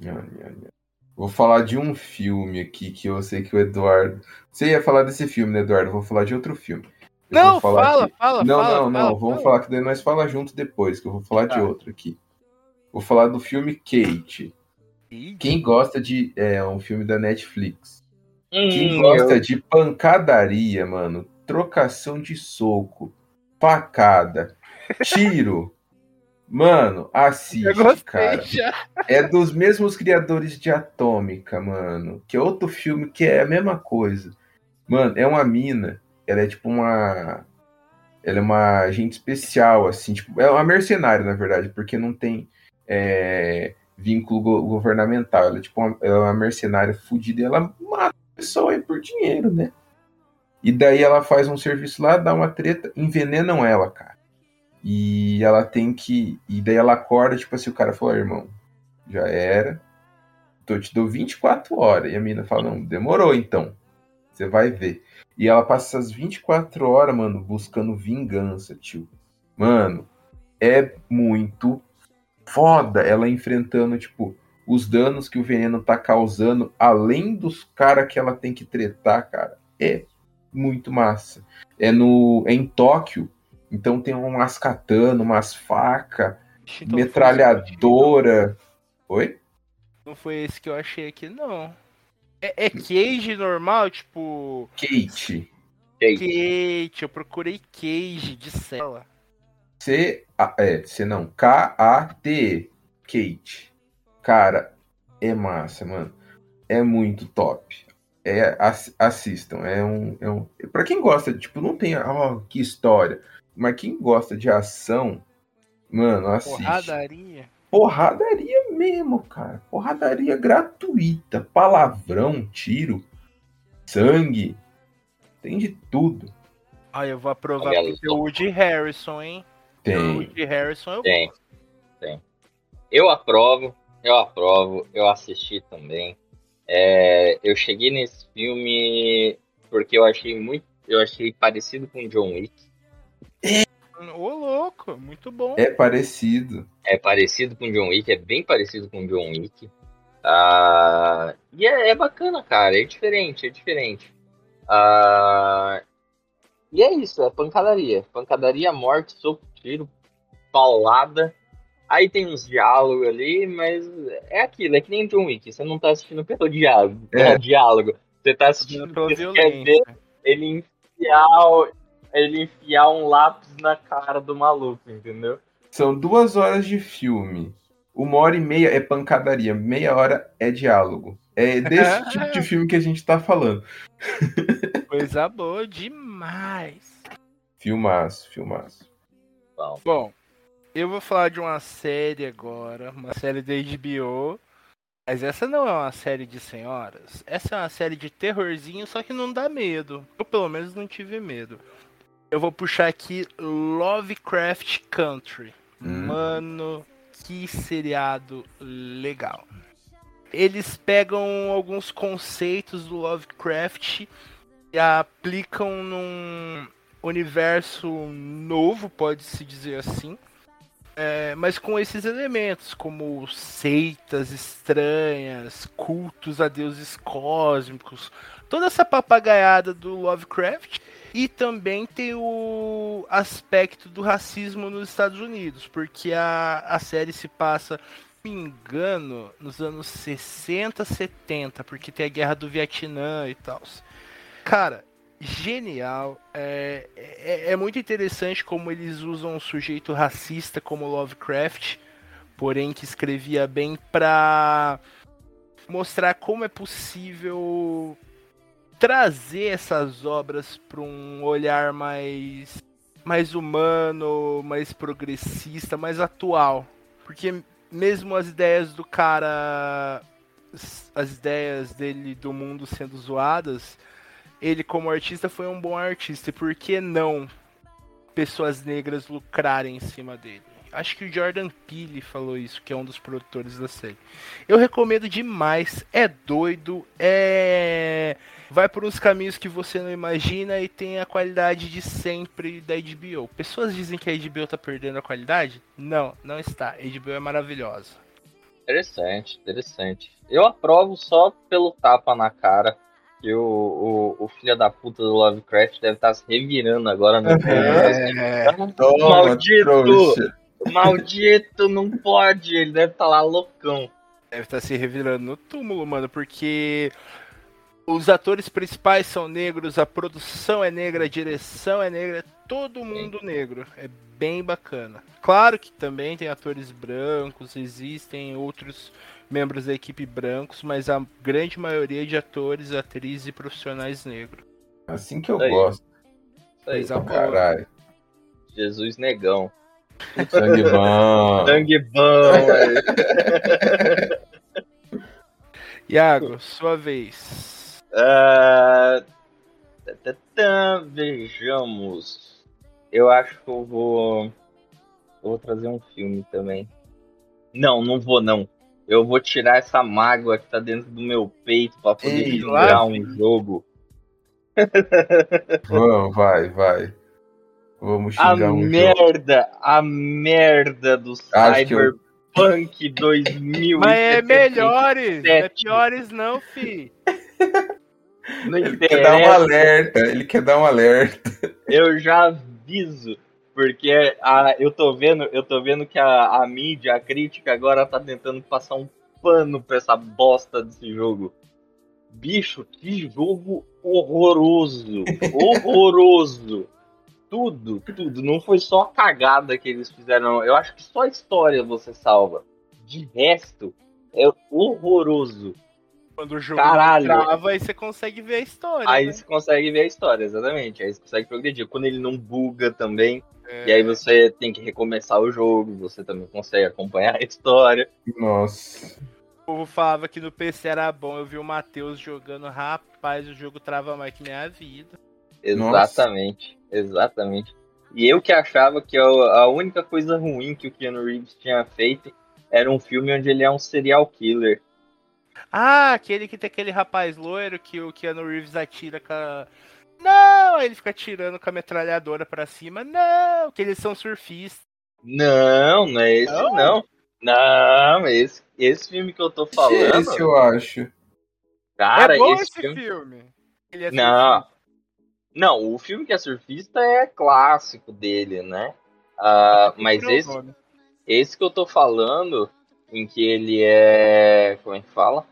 Ai, ai, ai. Vou falar de um filme aqui que eu sei que o Eduardo. Você ia falar desse filme, né, Eduardo? Vou falar de outro filme. Eu Não, fala, aqui- fala, Não, fala. não, não. fala, Vamos fala. falar que daí nós fala junto depois, que eu vou falar de Tá. outro aqui. Vou falar do filme Kate. Ih, Quem gosta de. É um filme da Netflix. Quem Hum, gosta eu- de pancadaria, mano, trocação de soco, facada, tiro, mano, assiste, cara. já. É dos mesmos criadores de Atômica, mano. Que é outro filme que é a mesma coisa. Mano, é uma mina. Ela é tipo uma. Ela é uma agente especial, assim. Tipo, é uma mercenária, na verdade, porque não tem é, vínculo go- governamental. Ela é tipo uma, ela é uma mercenária fudida e ela mata a pessoa aí por dinheiro, né? E daí ela faz um serviço lá, dá uma treta, envenenam ela, cara. E ela tem que. E daí ela acorda, tipo assim, o cara falou, irmão, já era. Eu te dou 24 horas. E a mina fala, não, demorou então. Você vai ver. E ela passa essas 24 horas, mano, buscando vingança, tio. Mano, é muito foda ela enfrentando, tipo, os danos que o veneno tá causando, além dos caras que ela tem que tretar, cara. É muito massa. É no é em Tóquio, então tem umas katana, umas facas, Então metralhadora. Oi? Não foi esse que eu achei aqui, não. É, é Cage normal, tipo. Kate. Kate. Kate, eu procurei Cage de cela. C A é, C não, K A T E. Kate. Cara, é massa, mano. É muito top. É ass- assistam, é um é um para quem gosta, tipo, não tem, ó, que história, mas quem gosta de ação, mano, assiste. Porradaria. Porradaria mesmo, cara. Porradaria gratuita. Palavrão, tiro, sangue. Tem de tudo. Ah, eu vou aprovar Olha porque só. o Woody Harrison, hein? O Tem. Woody Harrison eu Tem, tem. Eu aprovo, eu aprovo, eu assisti também. É, eu cheguei nesse filme porque eu achei muito, eu achei parecido com John Wick. Ô, louco, muito bom. É parecido. É parecido com John Wick, é bem parecido com John Wick. Ah, e é, é bacana, cara, é diferente, é diferente. Ah, e é isso, é pancadaria. Pancadaria, morte, soco, tiro, paulada. Aí tem uns diálogos ali, mas é aquilo, é que nem John Wick. Você não tá assistindo pelo diálogo, É. diálogo. Você tá assistindo porque você quer ver violência. ele enfiar, o- ele enfiar um lápis na cara do maluco, entendeu? São duas horas de filme. Uma hora e meia é pancadaria, meia hora é diálogo. É desse tipo de filme que a gente tá falando. Coisa boa demais. Filmaço, filmaço. Bom, Bom, eu vou falar de uma série agora, uma série da HBO. Mas essa não é uma série de senhoras. Essa é uma série de terrorzinho, só que não dá medo. Eu pelo menos não tive medo. Eu vou puxar aqui Lovecraft Country. Hum. Mano, que seriado legal. Eles pegam alguns conceitos do Lovecraft e aplicam num universo novo, pode-se dizer assim. É, mas com esses elementos, como seitas estranhas, cultos a deuses cósmicos, toda essa papagaiada do Lovecraft. E também tem o aspecto do racismo nos Estados Unidos, porque a, a série se passa, me engano, nos anos 60, 70, porque tem a guerra do Vietnã e tal. Cara, genial. É, é, é muito interessante como eles usam um sujeito racista como Lovecraft, porém que escrevia bem pra mostrar como é possível trazer essas obras para um olhar mais mais humano, mais progressista, mais atual. Porque mesmo as ideias do cara as ideias dele do mundo sendo zoadas, ele como artista foi um bom artista. E por que não pessoas negras lucrarem em cima dele? Acho que o Jordan Peele falou isso, que é um dos produtores da série. Eu recomendo demais. É doido, é vai por uns caminhos que você não imagina e tem a qualidade de sempre da HBO. Pessoas dizem que a HBO tá perdendo a qualidade? Não, não está. A HBO é maravilhosa. Interessante, interessante. Eu aprovo só pelo tapa na cara que o, o, o filho da puta do Lovecraft deve estar se revirando agora no É, Toma, Maldito! trouxa. Maldito, não pode. Ele deve estar lá loucão. deve estar se revirando no túmulo, mano, porque os atores principais são negros, a produção é negra, a direção é negra, é todo mundo negro. É bem bacana. Claro que também tem atores brancos, existem outros membros da equipe brancos, mas a grande maioria de atores, atrizes e profissionais negros. Assim que eu Aí. gosto. Isso aí, Pra boa. caralho. Jesus negão. Sangue bom. Sangue bom, velho. Iago, sua vez. Ah, vejamos. Eu acho que eu vou. Eu vou trazer um filme também. Não, não vou não. Eu vou tirar essa mágoa que tá dentro do meu peito pra poder Ei, jogar lá, um jogo. Vamos, vai, vai. Vamos A xingar um jogo. merda, a merda do que eu- Cyberpunk 2000. Mas é melhores, não é piores não, fi. Não Ele quer dar um interessa. alerta, ele quer dar um alerta. eu já aviso, porque a, eu tô vendo, eu tô vendo que a, a mídia, a crítica agora tá tentando passar um pano pra essa bosta desse jogo. Bicho, que jogo horroroso, horroroso. Tudo, tudo. Não foi só a cagada que eles fizeram. Eu acho que só a história você salva. De resto, é horroroso. Quando o jogo Caralho. trava, aí você consegue ver a história. Aí né? você consegue ver a história, exatamente. Aí você consegue progredir. Quando ele não buga também, É. E aí você tem que recomeçar o jogo, você também consegue acompanhar a história. Nossa. O povo falava que no PC era bom. Eu vi o Matheus jogando, rapaz, o jogo trava mais que minha vida. Exatamente, exatamente. E eu que achava que a única coisa ruim que o Keanu Reeves tinha feito era um filme onde ele é um serial killer. Ah, aquele que tem aquele rapaz loiro que o Keanu Reeves atira com a... Não! Aí ele fica atirando com a metralhadora pra cima. Não! Que eles são surfistas. Não, não é esse Não? não. Não, esse, esse filme que eu tô falando, Esse eu acho. cara, é bom esse esse filme... filme. Ele é Não. surfista. Não, o filme que é surfista é clássico dele, né? Ah, mas é esse, esse que eu tô falando, em que ele é. Como é que fala?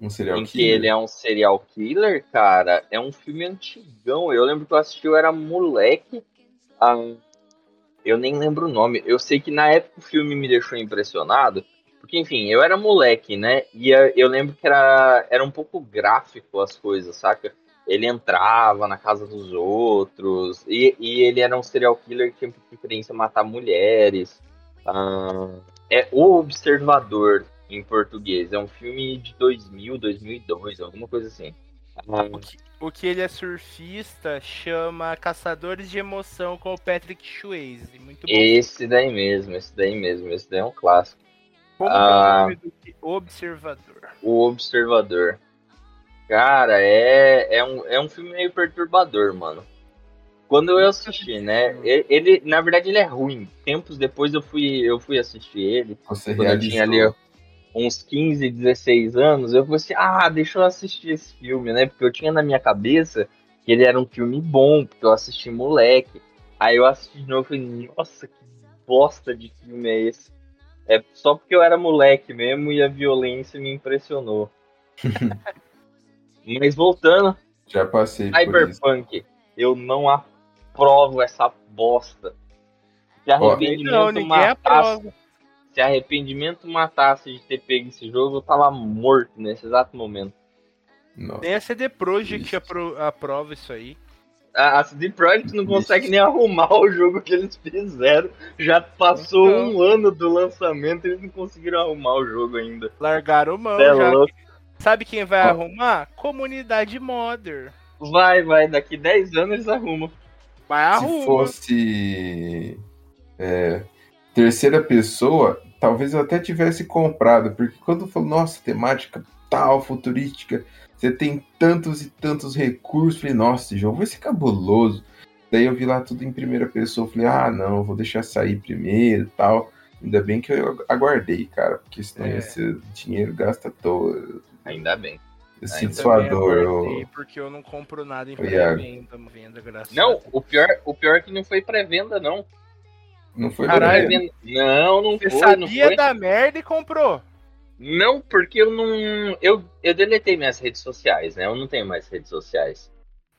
Um serial em que killer. ele é um serial killer, cara, é um filme antigão. Eu lembro que eu assisti, eu era moleque. ah, eu nem lembro o nome. Eu sei que na época o filme me deixou impressionado. Porque, enfim, eu era moleque, né? E ah, eu lembro que era, era um pouco gráfico as coisas, saca? Ele entrava na casa dos outros. E, e ele era um serial killer que tinha preferência matar mulheres. Ah, é O Observador, em português. É um filme de 2000, 2002, alguma coisa assim. Ah, O que ele é surfista chama Caçadores de Emoção com o Patrick Swayze. Muito bom. esse daí mesmo, esse daí mesmo, esse daí é um clássico. Como que é o ah. nome do Observador? O Observador. Cara, é, é, um, é um filme meio perturbador, mano. Quando eu assisti, né? Ele, ele- na verdade, ele é ruim. Tempos depois eu fui, eu fui assistir ele. Você quando eu tinha ali realizou. uns 15, 16 anos, eu falei assim, ah, deixa eu assistir esse filme, né? Porque eu tinha na minha cabeça que ele era um filme bom, porque eu assisti moleque. Aí eu assisti de novo e falei, nossa, que bosta de filme é esse? É só porque eu era moleque mesmo e a violência me impressionou. Mas voltando, Já passei por isso. Cyberpunk, eu não aprovo essa bosta. Se arrependimento Não, matasse, se arrependimento matasse de ter pego esse jogo, eu tava morto nesse exato momento. Nossa. Nem a CD Projekt apro- aprova isso aí. A a CD Projekt não consegue Isso. nem arrumar o jogo que eles fizeram. Já passou Então. um ano do lançamento e eles não conseguiram arrumar o jogo ainda. Largaram mão é já. louco. Sabe quem vai Ó. arrumar? Comunidade Modder. Vai, vai, daqui 10 anos eles arrumam. Mas Se arruma. fosse é, terceira pessoa, talvez eu até tivesse comprado, porque quando eu falo, nossa, temática tal, futurística, você tem tantos e tantos recursos, falei, nossa, esse jogo vai ser cabuloso. Daí eu vi lá tudo em primeira pessoa, falei, ah, não, vou deixar sair primeiro e tal. Ainda bem que eu aguardei, cara, porque senão É. ia ser dinheiro gasta à toa. Ainda bem. Eu sinto Eu sua dor. eu- Porque eu não compro nada em pré-venda, venda, graças Não, o pior, o pior é que não foi pré-venda, não. Não foi Caralho. doido. Não, não Você foi, não sabia foi. da merda e comprou. Não, porque eu não. Eu, eu deletei minhas redes sociais, né? Eu não tenho mais redes sociais.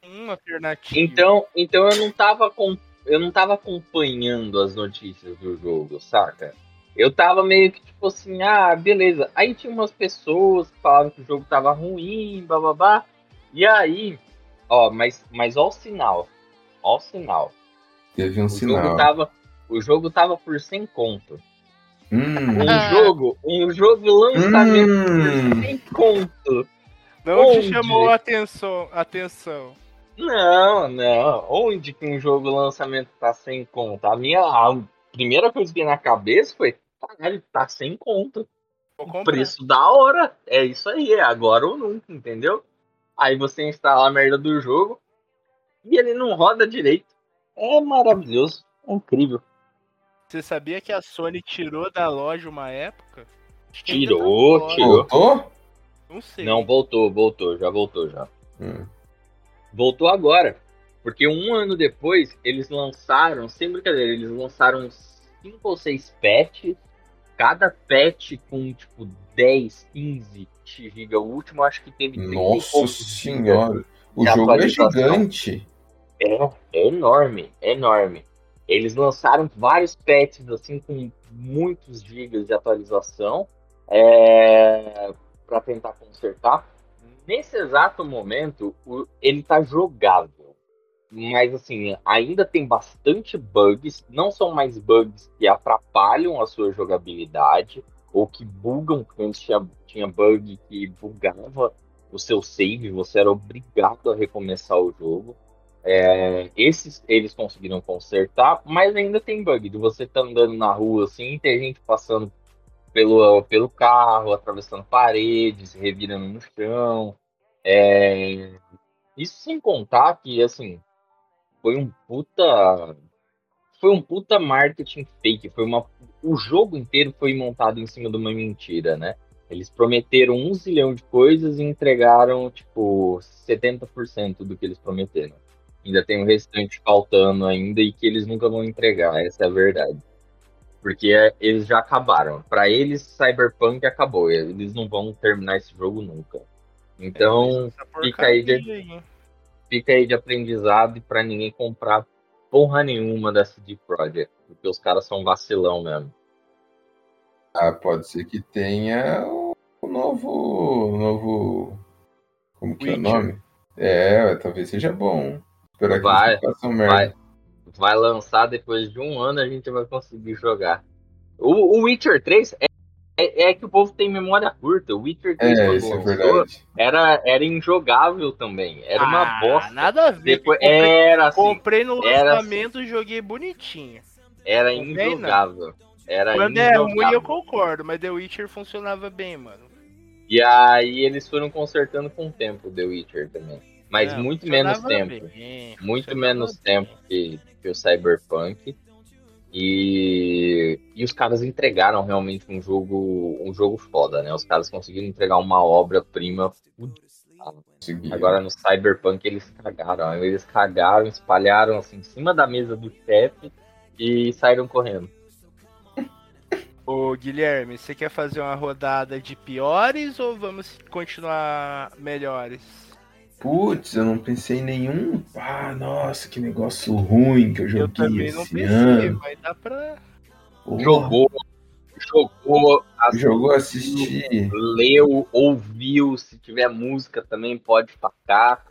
Uma alternativa. Então, então eu não tava com, eu não tava acompanhando as notícias do jogo, saca? Eu tava meio que tipo assim, ah, beleza. Aí tinha umas pessoas que falavam que o jogo tava ruim, bababá. E aí, ó, mas, mas ó o sinal. Ó o sinal. Teve um O sinal. jogo tava, o jogo tava por 100 conto. Hum, Um jogo, um jogo lançamento Hum. por 100 conto. não te onde? chamou a atenção. atenção. Não, não. Onde que um jogo lançamento tá sem conta? A minha a primeira coisa que veio na cabeça foi, caralho, tá sem conta. Comprar. Preço da hora. É isso aí, é agora ou nunca, entendeu? Aí você instala a merda do jogo e ele não roda direito. É maravilhoso, é incrível. Você sabia que a Sony tirou da loja uma época? Tirou, tirou. Voltou? Não sei. Não, voltou, voltou, já voltou já. Hum. Voltou agora. Porque um ano depois, eles lançaram, sem brincadeira, eles lançaram cinco ou seis patches. Cada patch com, tipo, 10, 15 GB. O último acho que teve 30 Nossa senhora. O jogo é gigante. É, é enorme, é enorme. Eles lançaram vários patches, assim, com muitos gigas de atualização. É, para tentar consertar. Nesse exato momento, o- ele tá jogável. Mas assim, ainda tem bastante bugs. Não são mais bugs que atrapalham a sua jogabilidade ou que bugam, porque antes tinha, tinha bug que bugava o seu save, você era obrigado a recomeçar o jogo. É, esses eles conseguiram consertar, mas ainda tem bug de você tá andando na rua assim, ter gente passando pelo, pelo carro, atravessando paredes, revirando no chão. É, Isso sem contar que, assim, foi um puta. Foi um puta marketing fake. Foi uma... O jogo inteiro foi montado em cima de uma mentira, né? Eles prometeram um zilhão de coisas e entregaram, tipo, 70% do que eles prometeram. Ainda tem o restante faltando ainda e que eles nunca vão entregar, essa é a verdade. Porque é, eles já acabaram. Pra eles, Cyberpunk acabou. Eles não vão terminar esse jogo nunca. Então, Essa fica aí de- aí. Fica aí de aprendizado e pra ninguém comprar porra nenhuma da CD Projekt. Porque os caras são vacilão mesmo. Ah, pode ser que tenha o o novo. o novo. Como que é o Witcher. nome? É, talvez seja bom. Esperar que Vai, não façam merda. Vai, vai lançar depois de um ano, a gente vai conseguir jogar. O, o Witcher 3 é, é, é que o povo tem memória curta. O Witcher 3 É, quando isso é lançou, verdade. era, era injogável também. Era uma Ah, bosta. Nada a ver. Depois, comprei, era assim, comprei no era lançamento e joguei bonitinho. era tem, injogável. Era Quando é ruim eu injogável. concordo, mas The Witcher funcionava bem, mano. E aí eles foram consertando com o tempo The Witcher também. Mas Não, muito menos tempo. bem, muito menos bem. tempo que, que o Cyberpunk. E, e os caras entregaram realmente um jogo um jogo foda, né? Os caras conseguiram entregar uma obra-prima. Agora no Cyberpunk eles cagaram. Eles cagaram, espalharam assim em cima da mesa do chefe e saíram correndo. Ô Guilherme, você quer fazer uma rodada de piores ou vamos continuar melhores? Putz, eu não pensei em nenhum. Ah, nossa, que negócio ruim que eu joguei eu também não esse pensei, ano. mas dá pra. Porra, Jogou, jogou, Jogou, assisti. leu, ouviu. Se tiver música também pode tacar.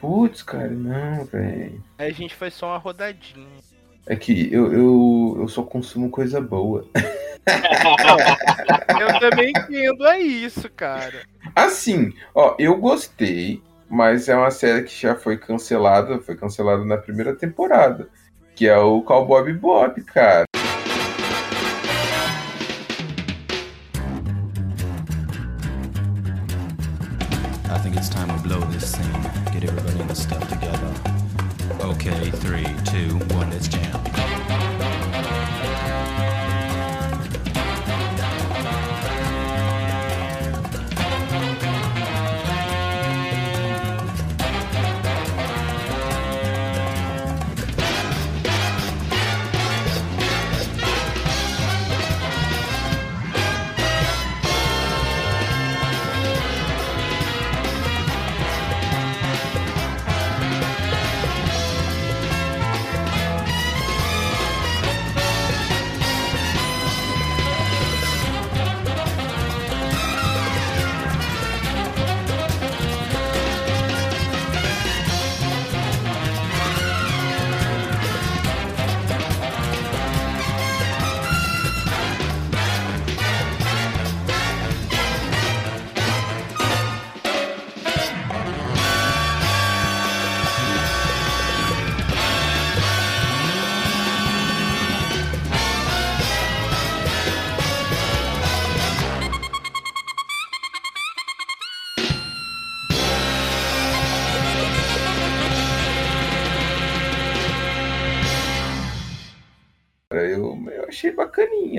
Putz, cara, não, velho. Aí a gente faz só uma rodadinha. É que eu, eu, eu só consumo coisa boa. Eu também entendo, é isso, cara. Assim, ó, eu gostei. Mas é uma série que já foi cancelada, foi cancelada na primeira temporada, que é o Cowboy Bebop, cara.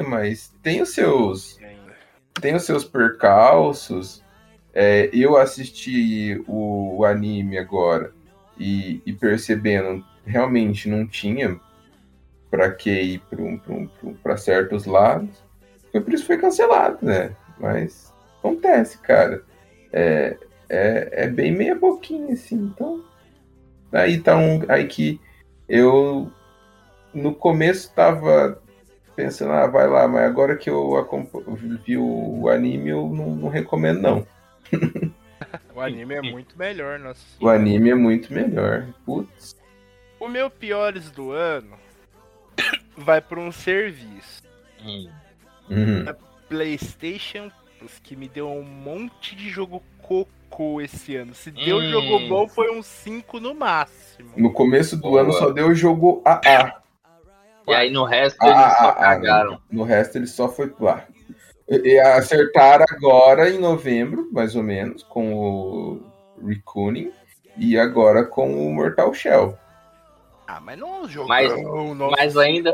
Mas tem os seus tem os seus percalços. É, eu assisti o, o anime agora e, e percebendo realmente não tinha para que ir para certos lados. Foi por isso que foi cancelado, né? Mas acontece, cara. É, é, é bem meia boquinha, assim. Então, aí tá um. Aí que eu no começo tava pensando, ah, vai lá, mas agora que eu vi o anime, eu não, não recomendo, não. O anime é muito melhor, nossa. O anime é muito melhor. Putz. O meu piores do ano vai pra um serviço. Hum. Uhum. PlayStation Plus, que me deu um monte de jogo cocô esse ano. Se deu Hum. jogo bom, foi um 5 no máximo. No começo do Boa. ano só deu jogo AA. E aí no resto Ah, eles ah, só ah, cagaram. No resto ele só foi lá. E e acertaram agora em novembro, mais ou menos, com o Reckoning e agora com o Mortal Shell. Ah, mas não é um jogo. Mas- nossa mas ainda-.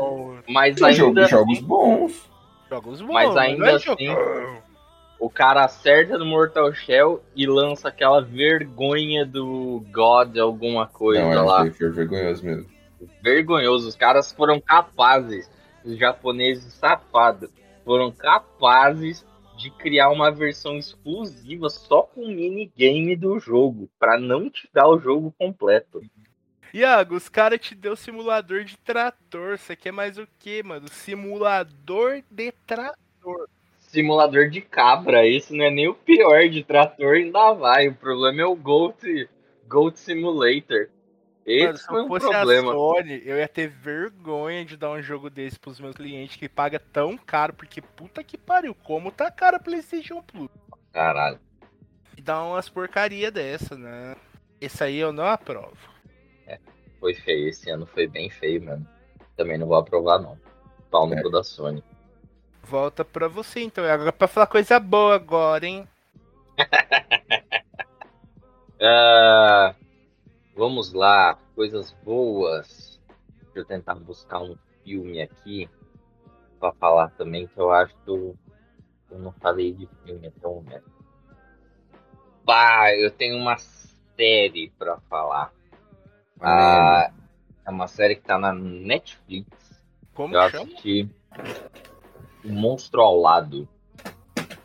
Mas São jogo- ainda jogos assim, bons. Jogos bons, Mas não ainda é assim- o cara acerta no Mortal Shell e lança aquela vergonha do God alguma coisa Não, é lá. foi, foi vergonhoso mesmo. Vergonhoso. Os caras foram capazes, os japoneses safados, foram capazes de criar uma versão exclusiva só com o minigame do jogo, pra não te dar o jogo completo. Iago, os caras te deu simulador de trator. Você quer mais o quê, mano? Simulador de trator. Simulador de cabra, esse não é nem o pior de trator, ainda vai. O problema é o Goat, Goat Simulator. Esse Mano, se foi eu um fosse problema. a Sony, eu ia ter vergonha de dar um jogo desse pros meus clientes que paga tão caro, porque puta que pariu, como tá caro a PlayStation Plus. Caralho. E dá umas porcaria dessa, né? Esse aí eu não aprovo. Foi feio, esse ano foi bem feio mesmo. Também não vou aprovar, não. Pau no É. da Sony. Volta pra você então, Iago, pra falar coisa boa agora, hein? Ah, vamos lá, coisas boas. Deixa eu tentar buscar um filme aqui pra falar também, que eu acho que eu, eu não falei de filme até o momento. Bah, eu tenho uma série pra falar. Ah, é uma série que tá na Netflix. Como Eu chama? assisti O Monstro ao Lado.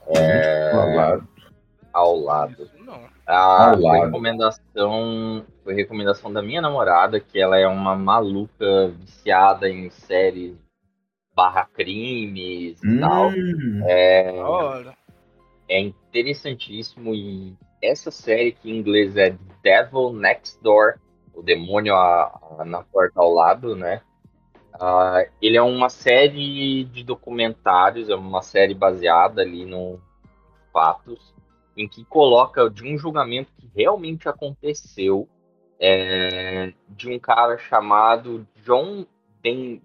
Falado. Ao lado. Ah, Ao lado. recomendação, foi recomendação da minha namorada, que ela é uma maluca viciada em séries barra crimes e tal. Hum, É, é interessantíssimo e essa série que em inglês é Devil Next Door, o demônio a- a- na porta ao lado, né? Ah, ele é uma série de documentários, é uma série baseada ali no fatos, em que coloca de um julgamento que realmente aconteceu é, de um cara chamado John Den-.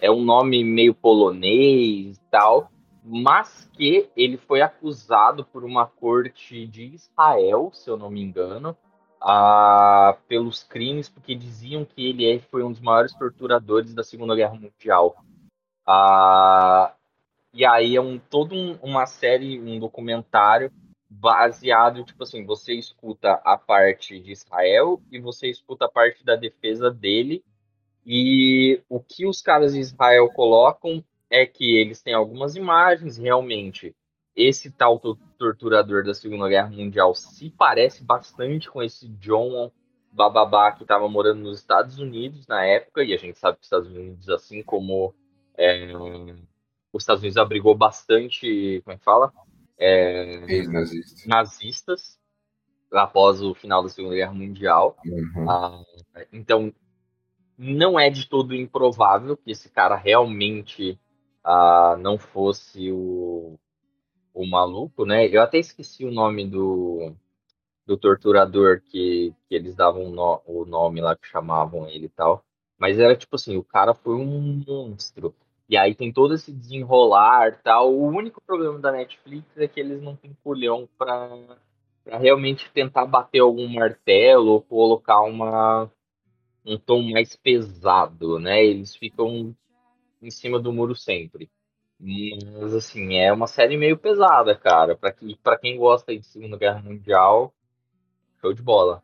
É um nome meio polonês e tal, mas que ele foi acusado por uma corte de Israel, se eu não me engano, ah, pelos crimes, porque diziam que ele é- foi um dos maiores torturadores da Segunda Guerra Mundial. Ah, e aí é um, todo um- uma série, um documentário baseado, tipo assim, você escuta a parte de Israel e você escuta a parte da defesa dele. E o que os caras de Israel colocam é que eles têm algumas imagens, realmente. Esse tal to- torturador da Segunda Guerra Mundial se parece bastante com esse John Bababá que estava morando nos Estados Unidos na época, e a gente sabe que os Estados Unidos, assim como é, os Estados Unidos abrigou bastante, como é que fala? É, Ex-nazista. nazistas após o final da Segunda Guerra Mundial. Uhum. Ah, então, não é de todo improvável que esse cara realmente ah, não fosse o, o maluco, né? Eu até esqueci o nome do, do torturador que, que eles davam no- o nome lá que chamavam ele e tal. Mas era tipo assim, o cara foi um monstro. E aí tem todo esse desenrolar tal. O único problema da Netflix é que eles não têm culhão pra, pra realmente tentar bater algum martelo ou colocar uma, um tom mais pesado, né? Eles ficam em cima do muro sempre. Mas, assim, é uma série meio pesada, cara. Pra, que, pra quem gosta de Segunda Guerra Mundial, show de bola.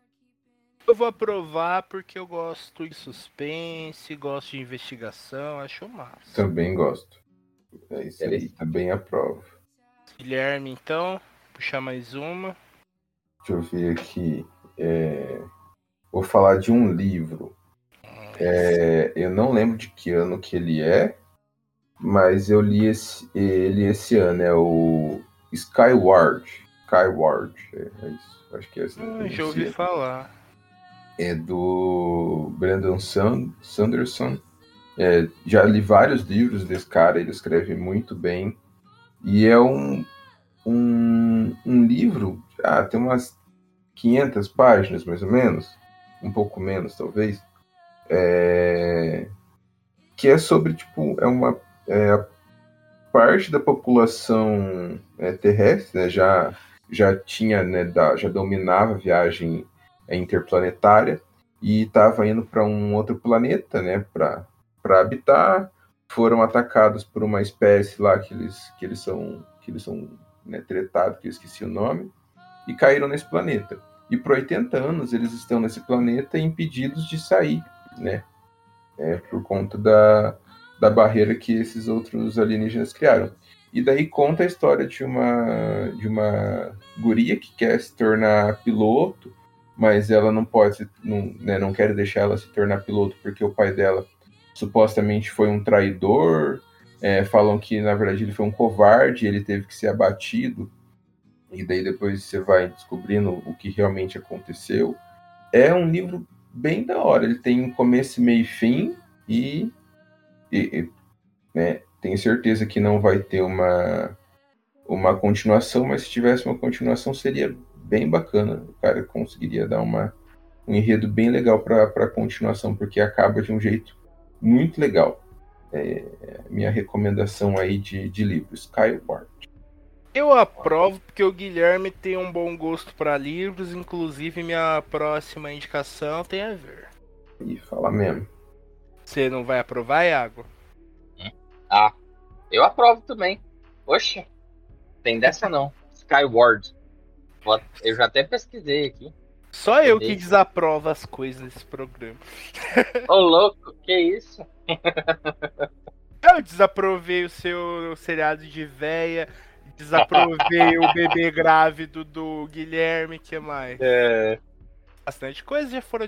Eu vou aprovar porque eu gosto de suspense, gosto de investigação, acho massa. Também gosto. É isso aí, também aprovo. Guilherme, então, puxar mais uma. Deixa eu ver aqui. É, Vou falar de um livro. É, Eu não lembro de que ano que ele é, mas eu li esse- ele esse ano. É o Skyward. Skyward. É, é isso. Acho que é assim. Hum, já ouvi falar. É do Brandon San- Sanderson. É, já li vários livros desse cara, ele escreve muito bem. E é um, um, um livro, ah, tem umas 500 páginas mais ou menos, um pouco menos talvez, é, que é sobre, tipo, é uma é, parte da população é, terrestre né, já, já tinha, né, da, já dominava a viagem interplanetária e estava indo para um outro planeta, né, para habitar. Foram atacados por uma espécie lá que eles que eles são que eles são né, tretados, que eu esqueci o nome, e caíram nesse planeta. E por 80 anos eles estão nesse planeta impedidos de sair, né, é, por conta da, da barreira que esses outros alienígenas criaram. E daí conta a história de uma de uma guria que quer se tornar piloto mas ela não pode, não, né, não quer deixar ela se tornar piloto porque o pai dela supostamente foi um traidor. é, falam que na verdade ele foi um covarde, ele teve que ser abatido. E daí depois você vai descobrindo o que realmente aconteceu. É um livro bem da hora. Ele tem começo, meio e fim e, e- e, né, tenho certeza que não vai ter uma uma continuação, mas se tivesse uma continuação seria bem bacana. O cara conseguiria dar uma, um enredo bem legal para a continuação, porque acaba de um jeito muito legal. É, minha recomendação aí de, de livro, Skyward. Eu aprovo porque o Guilherme tem um bom gosto para livros, inclusive minha próxima indicação tem a ver. E fala mesmo. Você não vai aprovar, Iago? Ah, eu aprovo também. Oxe, tem dessa não. Skyward. Eu já até pesquisei aqui. Só eu que Beleza. desaprova as coisas nesse programa. Ô, louco, que isso? Eu desaprovei o seu seriado de véia, desaprovei o bebê grávido do Guilherme, que mais? É. Bastante coisas já foram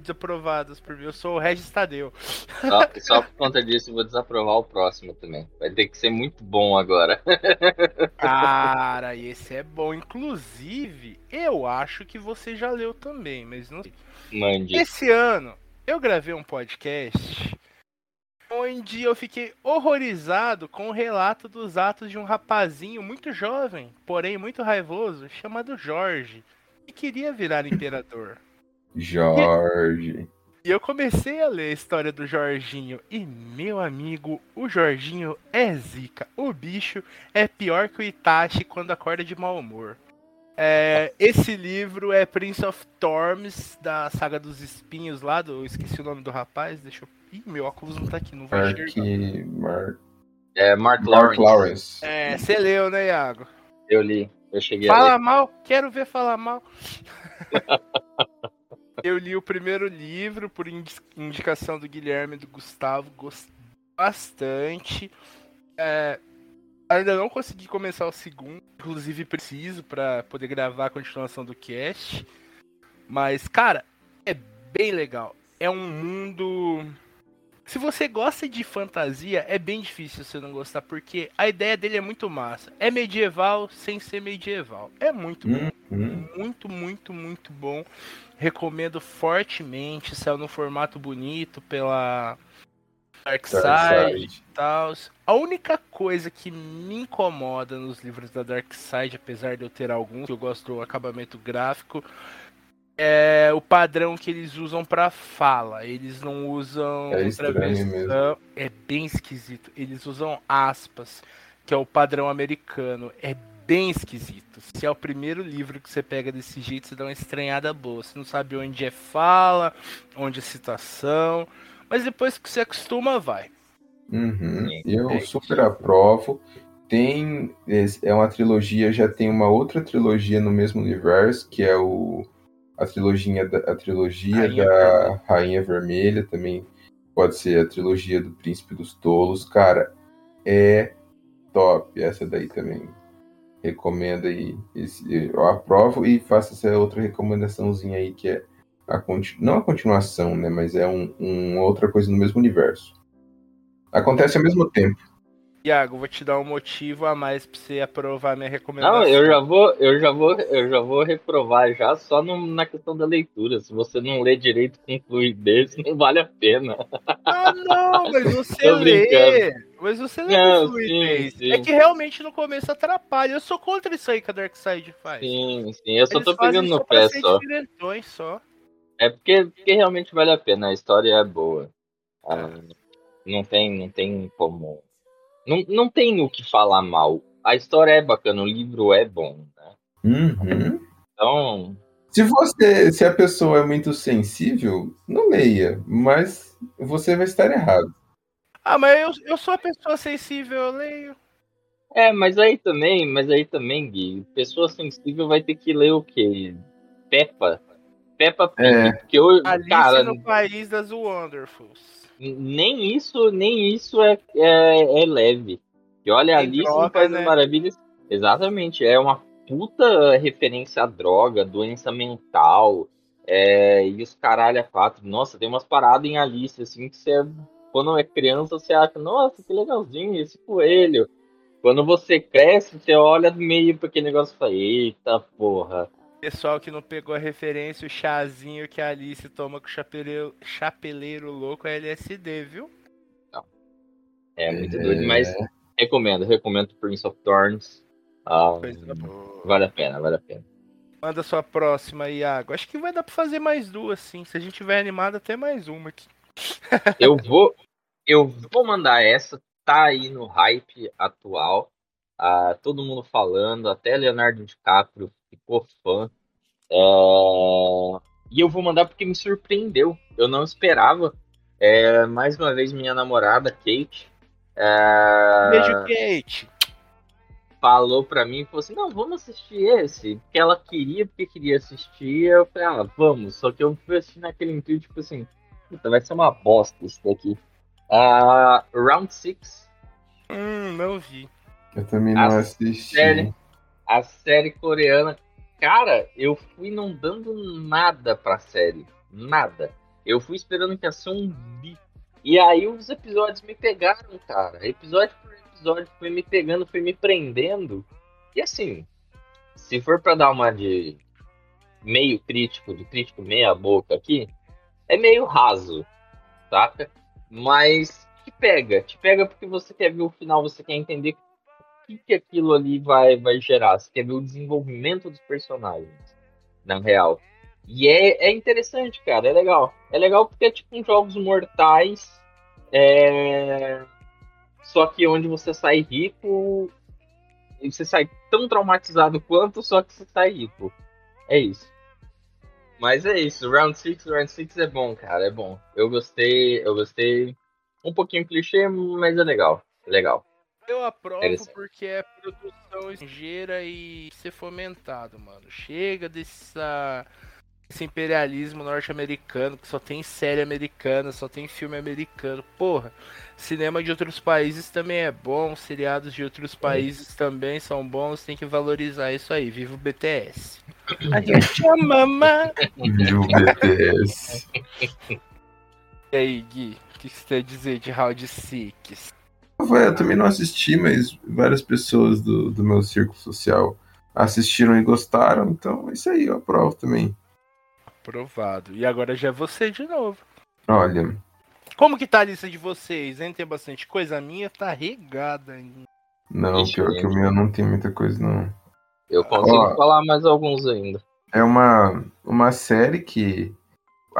desaprovadas por mim. Eu sou o Regis Tadeu. Só, só por conta disso, vou desaprovar o próximo também. Vai ter que ser muito bom agora. Cara, esse é bom. Inclusive, eu acho que você já leu também, mas não sei. Mande. Esse ano, eu gravei um podcast onde eu fiquei horrorizado com o relato dos atos de um rapazinho muito jovem, porém muito raivoso, chamado Jorge, que queria virar imperador. Jorge. E eu comecei a ler a história do Jorginho. E, meu amigo, o Jorginho é zica. O bicho é pior que o Itachi quando acorda de mau humor. É, esse livro é Prince of Thorns, da saga dos espinhos lá, do, eu esqueci o nome do rapaz, deixa eu... Ih, meu óculos não tá aqui, não vai Mark, enxergar. Mark, É Mark, Mark Lawrence. Lawrence. É, você leu, né, Iago? Eu li. Eu cheguei a Fala ler. mal, quero ver falar mal. Eu li o primeiro livro por indi- indicação do Guilherme e do Gustavo, gostei bastante. É, ainda não consegui começar o segundo, inclusive preciso para poder gravar a continuação do cast. Mas, cara, é bem legal. É um mundo. Se você gosta de fantasia, é bem difícil você não gostar, porque a ideia dele é muito massa. É medieval sem ser medieval. É muito bom. Hum, Muito, muito, muito bom. Recomendo fortemente. Saiu no formato bonito pela Dark Side e tal. A única coisa que me incomoda nos livros da Dark Side, apesar de eu ter alguns, que eu gosto do acabamento gráfico, é o padrão que eles usam pra fala. Eles não usam É estranho travessão. É bem esquisito. Eles usam aspas, que é o padrão americano. É bem esquisito. Se é o primeiro livro que você pega desse jeito, você dá uma estranhada boa. Você não sabe onde é fala, onde é citação. Mas depois que você acostuma, vai. Uhum. Eu é super aprovo. Tem. É uma trilogia, já tem uma outra trilogia no mesmo universo, que é o. A trilogia da, a trilogia Rainha da Vermelha. Rainha Vermelha, também pode ser a trilogia do Príncipe dos Tolos. Cara, é top. Essa daí também. Recomendo aí. Esse- eu aprovo e faço essa outra recomendaçãozinha aí, que é a não a continuação, né? Mas é um, um outra coisa no mesmo universo. Acontece ao mesmo tempo. Iago, vou te dar um motivo a mais pra você aprovar minha recomendação. Não, eu já vou, eu já vou, eu já vou reprovar já só no- na questão da leitura. Se você não lê direito com fluidez, não vale a pena. Ah, não, mas você lê. Mas você lê Não, com fluidez. sim, sim. É que realmente no começo atrapalha. Eu sou contra isso aí que a Darkseid faz. Sim, sim, eu só Eles tô pegando no pé só. só. É porque, porque realmente vale a pena, a história é boa. Ah, não tem, não tem como. Não, não tem o que falar mal. A história é bacana, o livro é bom, né? Uhum. Então, Se você, se a pessoa é muito sensível, não leia, mas você vai estar errado. Ah, mas eu, eu sou a pessoa sensível, eu leio. é, mas aí também, mas aí também, Gui, pessoa sensível vai ter que ler o quê? Peppa. Peppa Pig, É. porque eu, Alice cara, no País das Wonderfuls. Nem isso, nem isso é, é, é leve. E olha, Tem Alice País né? Maravilhas, exatamente, é uma puta referência à droga, doença mental, é, e os caralho a quatro. Nossa, tem umas paradas em Alice, assim, que você, quando é criança, você acha, nossa, que legalzinho esse coelho. Quando você cresce, você olha meio pra aquele negócio e fala, eita porra. Pessoal que não pegou a referência, o chazinho que a Alice toma com o chapeleiro, chapeleiro louco é LSD, viu? É muito É. doido, mas recomendo, recomendo Prince of Thorns. Ah, boa. vale a pena, vale a pena. Manda sua próxima, Iago. Acho que vai dar pra fazer mais duas, sim. Se a gente tiver animado, até mais uma aqui. Eu vou, eu vou mandar essa, tá aí no hype atual. Ah, todo mundo falando, até Leonardo DiCaprio ficou fã. É, E eu vou mandar porque me surpreendeu. Eu não esperava. É, mais uma vez, minha namorada, Kate, é, Beijo, Kate. falou pra mim e falou assim: Não, vamos assistir esse. Porque ela queria, porque queria assistir. Eu falei: Ah, vamos. Só que eu fui assistir naquele intuito, tipo assim: Puta, vai ser uma bosta isso daqui. Ah, Round 6, Hum, não vi. Eu também não A assisti. série. a série coreana. Cara, eu fui não dando nada pra série. Nada. Eu fui esperando que ia ser um bi. E aí os episódios me pegaram, cara. Episódio por episódio foi me pegando, foi me prendendo. E assim, se for pra dar uma de meio crítico, de crítico meia boca aqui, é meio raso, saca? Mas, tipo, pega. Te pega porque você quer ver o final, você quer entender que, que aquilo ali vai, vai gerar. Você quer ver o desenvolvimento dos personagens, na real. E é, é interessante, cara, é legal. É legal porque é tipo um Jogos Mortais, é... só que onde você sai rico, você sai tão traumatizado quanto, só que você sai rico. É isso. Mas é isso, Round 6, Round 6 é bom, cara, é bom. Eu gostei, eu gostei. Um pouquinho clichê, mas é legal. É legal. Eu aprovo porque é produção estrangeira e ser fomentado, mano. Chega dessa, desse imperialismo norte-americano que só tem série americana, só tem filme americano. Porra, cinema de outros países também é bom, seriados de outros países também são bons, tem que valorizar isso aí. Viva o BTS. A gente ama, mama. Viu o BTS? E aí, Gui, o que você tem a dizer de Round 6? Eu também não assisti, mas várias pessoas do, do meu círculo social assistiram e gostaram, então é isso aí, eu aprovo também. Aprovado. E agora já é você de novo. Olha, Como que tá a lista de vocês, hein? Tem bastante coisa. A minha tá regada ainda. não, Ixi, pior que o meu não tem muita coisa, não. Eu consigo Ó. falar mais alguns ainda. É uma, uma série que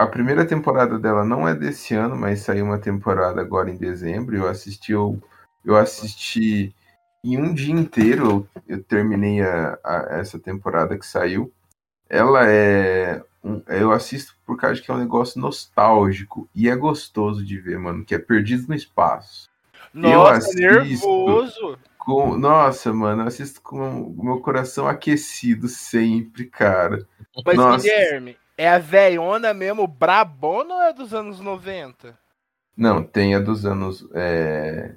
a primeira temporada dela não é desse ano, mas saiu uma temporada agora em dezembro. Eu assisti, eu, eu assisti em um dia inteiro. Eu, eu terminei a, a- essa temporada que saiu. Ela é. um- eu assisto por causa que é um negócio nostálgico e é gostoso de ver, mano. Que é Perdido no Espaço. Nossa, nervoso. Com, nossa, mano, eu assisto com o meu coração aquecido sempre, cara. Mas, Nossa. Guilherme, é a velhona mesmo, brabona ou é dos anos 90? Não, tem a dos anos. É,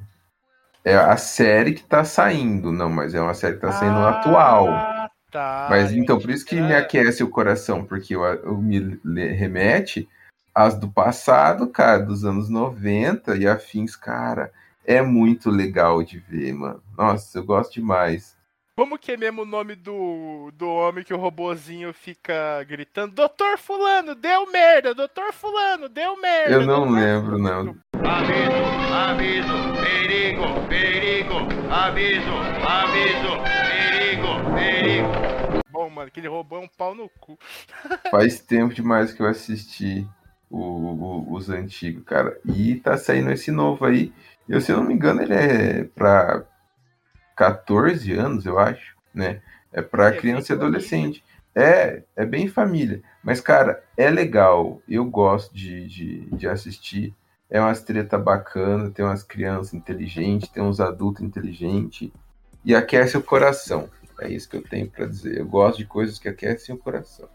é a série que tá saindo, não, mas é uma série que tá saindo atual. Ah, tá. Mas então, por isso que me aquece o coração, porque eu, eu me remete às do passado, cara, dos anos 90 e afins, cara. É muito legal de ver, mano. Nossa, eu gosto demais. Como que é mesmo o nome do, do homem que o robozinho fica gritando? Doutor Fulano, deu merda! Doutor Fulano, deu merda! Eu não lembro, Fulano." não. Aviso, aviso, perigo, perigo, aviso, aviso, perigo, perigo. Bom, mano, aquele robô é um pau no cu. Faz tempo demais que eu assisti o- o- os antigos, cara. E tá saindo esse novo aí. Eu, se eu não me engano, ele é pra 14 anos, eu acho, né? É pra É, criança e adolescente. É, é bem família. Mas, cara, é legal. Eu gosto de, de, de assistir. É umas treta bacana, tem umas crianças inteligentes, tem uns adultos inteligentes. E aquece o coração. É isso que eu tenho pra dizer. Eu gosto de coisas que aquecem o coração.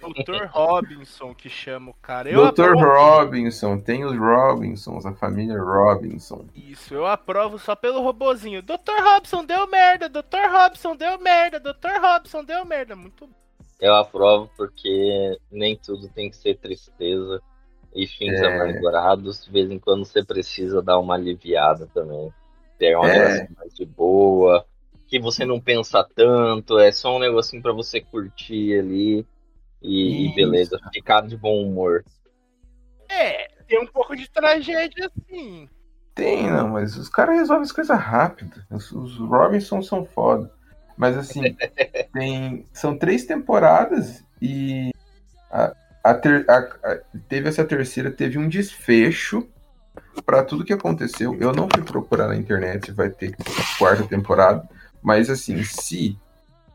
Doutor Robinson que chama o cara. Eu Dr. aprovo Robinson, tem os Robinsons, a família Robinson. Isso, eu aprovo só pelo robozinho. Dr. Robson deu merda, Dr. Robson deu merda, Dr. Robson deu merda. Muito bom. Eu aprovo porque nem tudo tem que ser tristeza e fins É. amargurados. De vez em quando você precisa dar uma aliviada também. Ter uma É. graça mais de boa, que você não pensa tanto, é só um negocinho pra você curtir ali e, e beleza, ficar de bom humor. É, tem um pouco de tragédia assim. Tem, não, mas os caras resolvem as coisas rápido. Os, os Robinsons são foda. Mas assim, tem, são três temporadas e a, a ter- a- a- teve essa terceira, teve um desfecho pra tudo que aconteceu. Eu não fui procurar na internet se vai ter quarta temporada, mas assim, se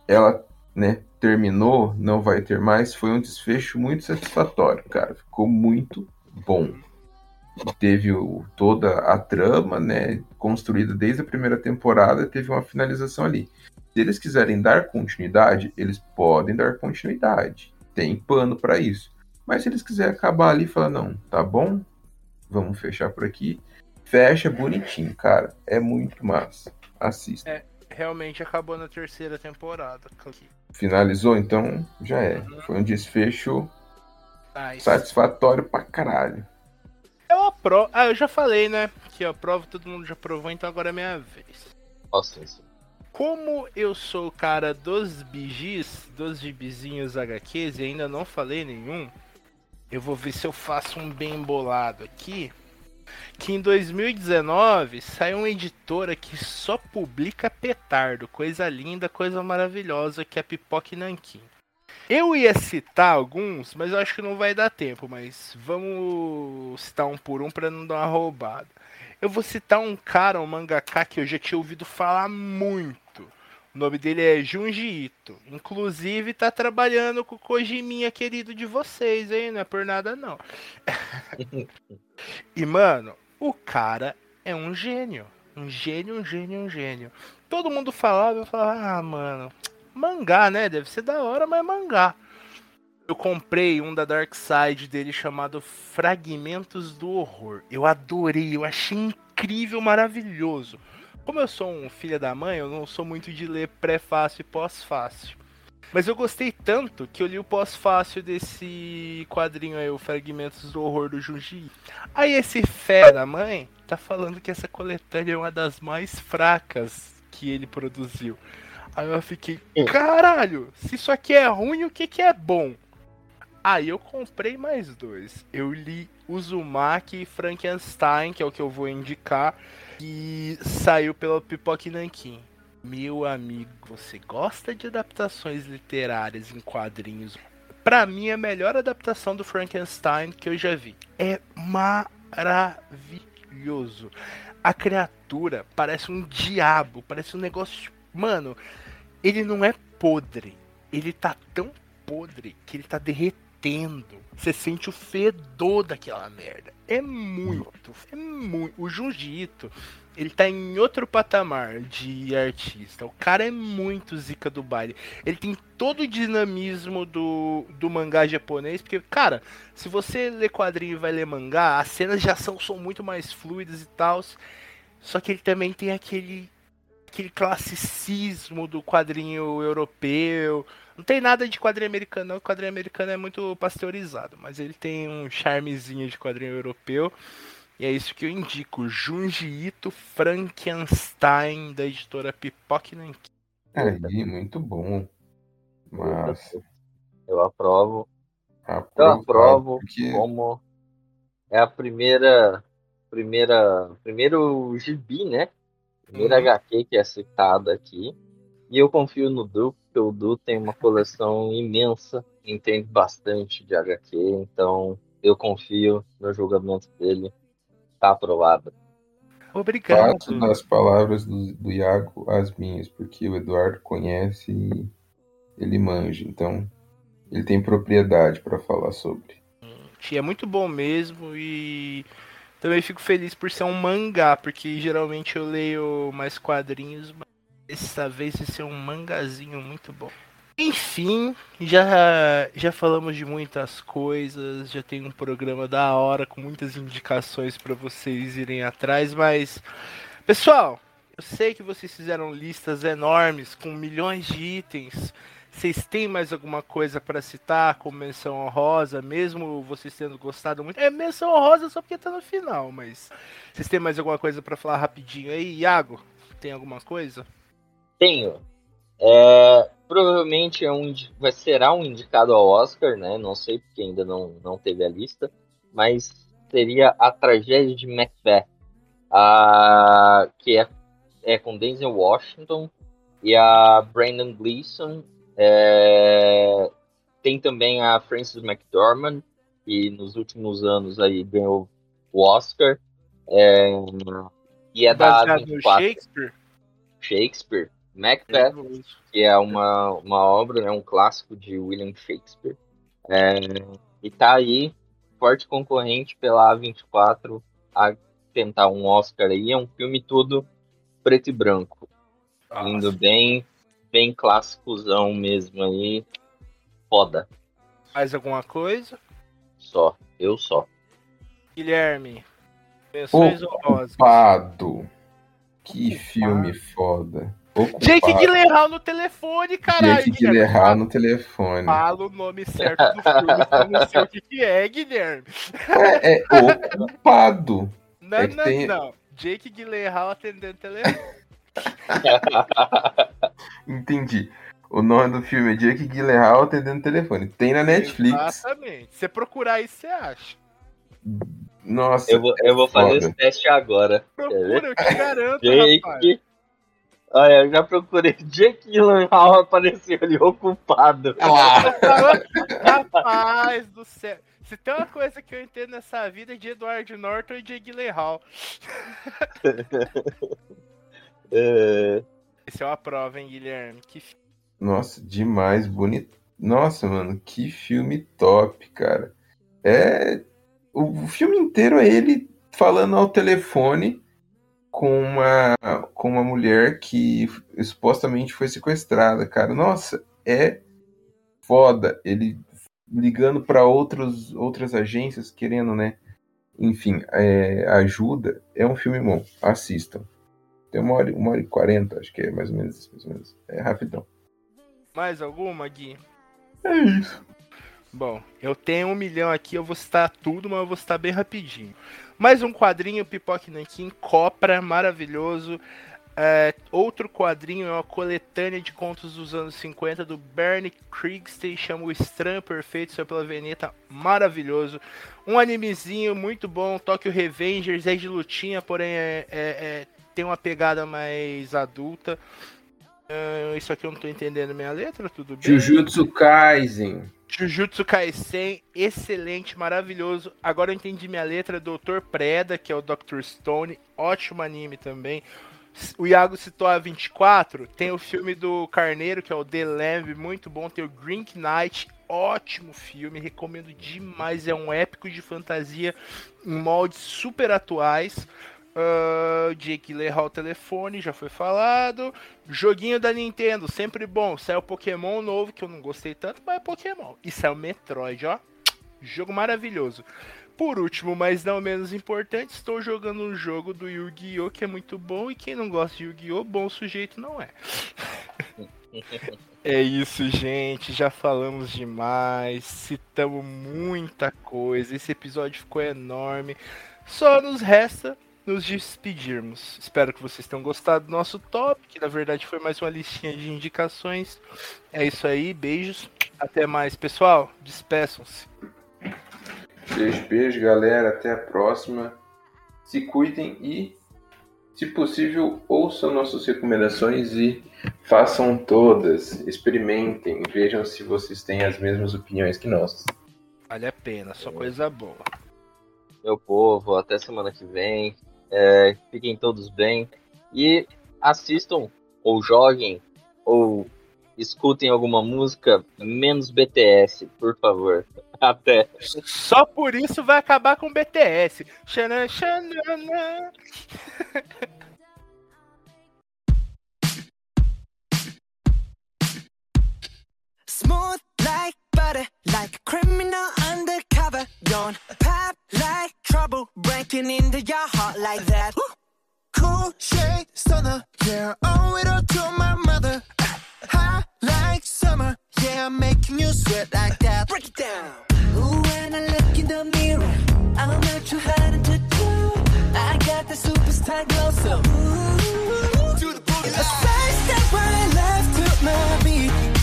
ela, né, terminou, não vai ter mais, foi um desfecho muito satisfatório, cara. Ficou muito bom. Teve o- toda a trama, né, construída desde a primeira temporada, teve uma finalização ali. Se eles quiserem dar continuidade, eles podem dar continuidade. Tem pano pra isso. Mas se eles quiserem acabar ali e falar, não, tá bom, vamos fechar por aqui, fecha bonitinho, cara. É muito massa. Assista. Realmente acabou na terceira temporada. Finalizou, então já é. Foi um desfecho Nice. satisfatório pra caralho. Eu aprovo. Ah, eu já falei, né? Que eu aprovo, todo mundo já provou, então agora é minha vez. Nossa, isso. Como eu sou o cara dos bigis, dos gibizinhos HQs e ainda não falei nenhum, eu vou ver se eu faço um bem bolado aqui. Que em 2019 saiu uma editora que só publica petardo, coisa linda, coisa maravilhosa, que é a Pipoca e Nanquim. Eu ia citar alguns, mas eu acho que não vai dar tempo, mas vamos citar um por um para não dar uma roubada. Eu vou citar um cara, um mangaka que eu já tinha ouvido falar muito. O nome dele é Junji Ito. Inclusive tá trabalhando com o Kojiminha querido de vocês, hein? Não é por nada não. e mano, o cara é um gênio. Um gênio, um gênio, um gênio. Todo mundo falava, eu falava, ah, mano, mangá, né? Deve ser da hora, mas é mangá. Eu comprei um da Dark Side dele chamado Fragmentos do Horror. Eu adorei, eu achei incrível, maravilhoso. Como eu sou um filho da mãe, eu não sou muito de ler pré-fácil e pós-fácil. Mas eu gostei tanto que eu li o pós-fácil desse quadrinho aí, o Fragmentos do Horror do Junji. Aí esse fé da mãe tá falando que essa coletânea é uma das mais fracas que ele produziu. Aí eu fiquei, caralho, se isso aqui é ruim, o que que é bom? Aí eu comprei mais dois. Eu li Uzumaki e Frankenstein, que é o que eu vou indicar, que saiu pela Pipoca e Nankin. Meu amigo, você gosta de adaptações literárias em quadrinhos? Pra mim, é a melhor adaptação do Frankenstein que eu já vi. É maravilhoso. A criatura parece um diabo, parece um negócio. Mano, ele não é podre. Ele tá tão podre que ele tá derretendo. Você sente o fedor daquela merda. É muito, é muito. O Junji Ito, ele tá em outro patamar de artista. O cara é muito zica do baile. Ele tem todo o dinamismo do, do mangá japonês, porque, cara, se você lê quadrinho e vai ler mangá, as cenas de ação são muito mais fluidas e tal. Só que ele também tem aquele aquele classicismo do quadrinho europeu. Não tem nada de quadrinho americano, não. O quadrinho americano é muito pasteurizado, mas ele tem um charmezinho de quadrinho europeu. E é isso que eu indico. Junji Ito Frankenstein, da editora Pipoque Nankin. Aí, muito bom. Mas Eu aprovo. Eu aprovo porque como é a primeira, primeira, primeiro gibi, né? Primeiro Uhum. HQ que é citado aqui. E eu confio no Du, o Du tem uma coleção imensa, entende bastante de HQ, então eu confio no julgamento dele. Tá aprovado. Obrigado. faço das palavras do, do Iago as minhas, porque o Eduardo conhece e ele manja, então ele tem propriedade para falar sobre. É muito bom mesmo e também fico feliz por ser um mangá, porque geralmente eu leio mais quadrinhos, mas dessa vez vai ser um mangazinho muito bom. Enfim, já, já falamos de muitas coisas, já tem um programa da hora com muitas indicações para vocês irem atrás, mas pessoal, eu sei que vocês fizeram listas enormes com milhões de itens. Vocês têm mais alguma coisa para citar como menção honrosa, mesmo vocês tendo gostado muito? É menção honrosa só porque tá no final, mas vocês têm mais alguma coisa para falar rapidinho aí? Iago, tem alguma coisa? Tenho. É, provavelmente é um, vai, será um indicado ao Oscar, né? Não sei porque ainda não, não teve a lista, mas seria a tragédia de Macbeth, a, que é, é com Denzel Washington e a Brandon Gleeson. É, tem também a Frances McDormand, que nos últimos anos aí ganhou o Oscar. É, e é da Baseado no 24 Shakespeare? Shakespeare. Macbeth que é uma, uma obra, é um clássico de William Shakespeare. É, e tá aí, forte concorrente pela A24 a tentar um Oscar aí. É um filme todo preto e branco. Indo bem, bem clássicozão mesmo aí. Foda. Mais alguma coisa? Só. Eu só. Guilherme, menções honrosas. Ocupado. Que filme foda. Ocupado. Jake Gyllenhaal no telefone, caralho. Jake Guilherme. Gyllenhaal no telefone. Fala o nome certo do filme, que eu não sei o que, que é, Guilherme. É, é ocupado. Não, É não, tem- não. Jake Gyllenhaal atendendo o telefone. Entendi. O nome do filme é Jake Gyllenhaal atendendo telefone. Tem na Netflix. Exatamente. Se você procurar isso, você acha. Nossa, Eu vou, eu vou fazer esse teste agora. Procura, eu te garanto, rapaz. Olha, eu já procurei. Jake Gyllenhaal apareceu ali ocupado. Rapaz do céu. Se tem uma coisa que eu entendo nessa vida é de Edward Norton e de Gyllenhaal. É, Esse é uma prova, hein, Guilherme? Que Nossa, demais, bonito. Nossa, mano, que filme top, cara. É. O filme inteiro é ele falando ao telefone com uma, com uma mulher que supostamente foi sequestrada, cara. Nossa, é foda. Ele ligando para outros outras agências querendo, né? Enfim, é, ajuda. É um filme bom. Assistam. Tem uma hora, uma hora e quarenta, acho que é mais ou menos isso, mais ou menos. É rapidão. Mais alguma, Gui? É isso. Bom, eu tenho um milhão aqui, eu vou citar tudo, mas eu vou citar bem rapidinho. Mais um quadrinho, Pipoque Nankin, Copra, maravilhoso. É, outro quadrinho é uma coletânea de contos dos anos 50 do Bernie Krigstein, chama O Estranho Perfeito, saiu pela Veneta, maravilhoso. Um animezinho muito bom, Tokyo Revengers, é de lutinha, porém é- é- é- tem uma pegada mais adulta. Ah, isso aqui eu não tô entendendo minha letra, tudo bem? Jujutsu Kaisen. Jujutsu Kaisen, excelente, maravilhoso. Agora eu entendi minha letra, Dr. Preda, que é o Dr. Stone, ótimo anime também. O Iago citou a 24, tem o filme do Carneiro, que é o The Lamb, muito bom. Tem o Green Knight, ótimo filme, recomendo demais. É um épico de fantasia em moldes super atuais. Uh, Jake Gyllenhaal telefone, já foi falado. Joguinho da Nintendo, sempre bom. Saiu Pokémon novo, que eu não gostei tanto, mas é Pokémon. E saiu Metroid, ó. Jogo maravilhoso. Por último, mas não menos importante, estou jogando um jogo do Yu-Gi-Oh! que é muito bom. E quem não gosta de Yu-Gi-Oh! bom sujeito não é. É isso, gente. Já falamos demais. Citamos muita coisa. Esse episódio ficou enorme. Só nos resta nos despedirmos. Espero que vocês tenham gostado do nosso top, que na verdade foi mais uma listinha de indicações. É isso aí, beijos. Até mais, pessoal. Despeçam-se. Beijo, beijo, galera. Até a próxima. Se cuidem e, se possível, ouçam nossas recomendações e façam todas. Experimentem. Vejam se vocês têm as mesmas opiniões que nós. Vale a pena, só coisa boa. Meu povo, até semana que vem. É, fiquem todos bem. E assistam, ou joguem, ou escutem alguma música, menos BTS, por favor. Até. Só por isso vai acabar com o BTS. Xanã, xanana. Smooth like butter, like a criminal undercover. Like breaking into your heart like that. Cool shade stunner, yeah, owe it all to my mother. Hot like summer, yeah, I'm making you sweat like that. Break it down. Ooh, when I look in the mirror, I'm not too hard to do. I got the superstar glow, so ooh, do the booty. A side step right left to my beat.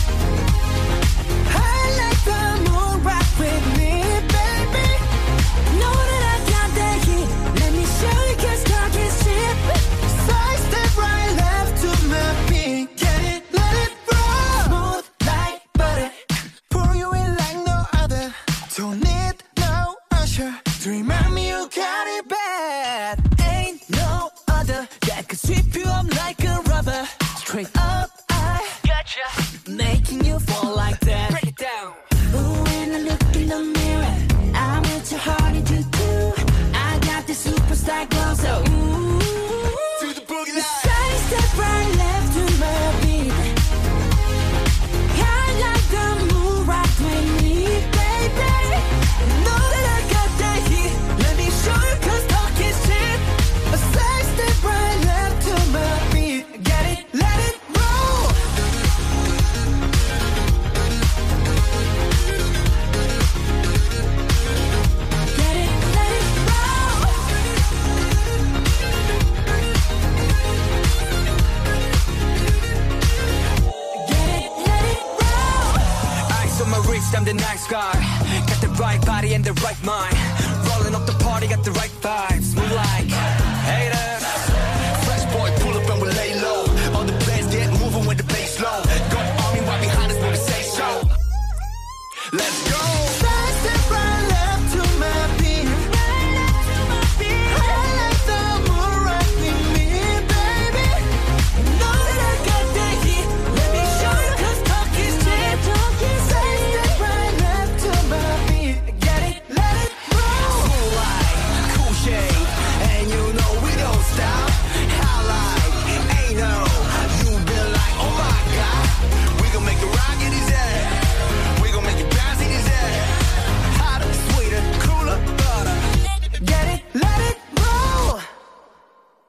The right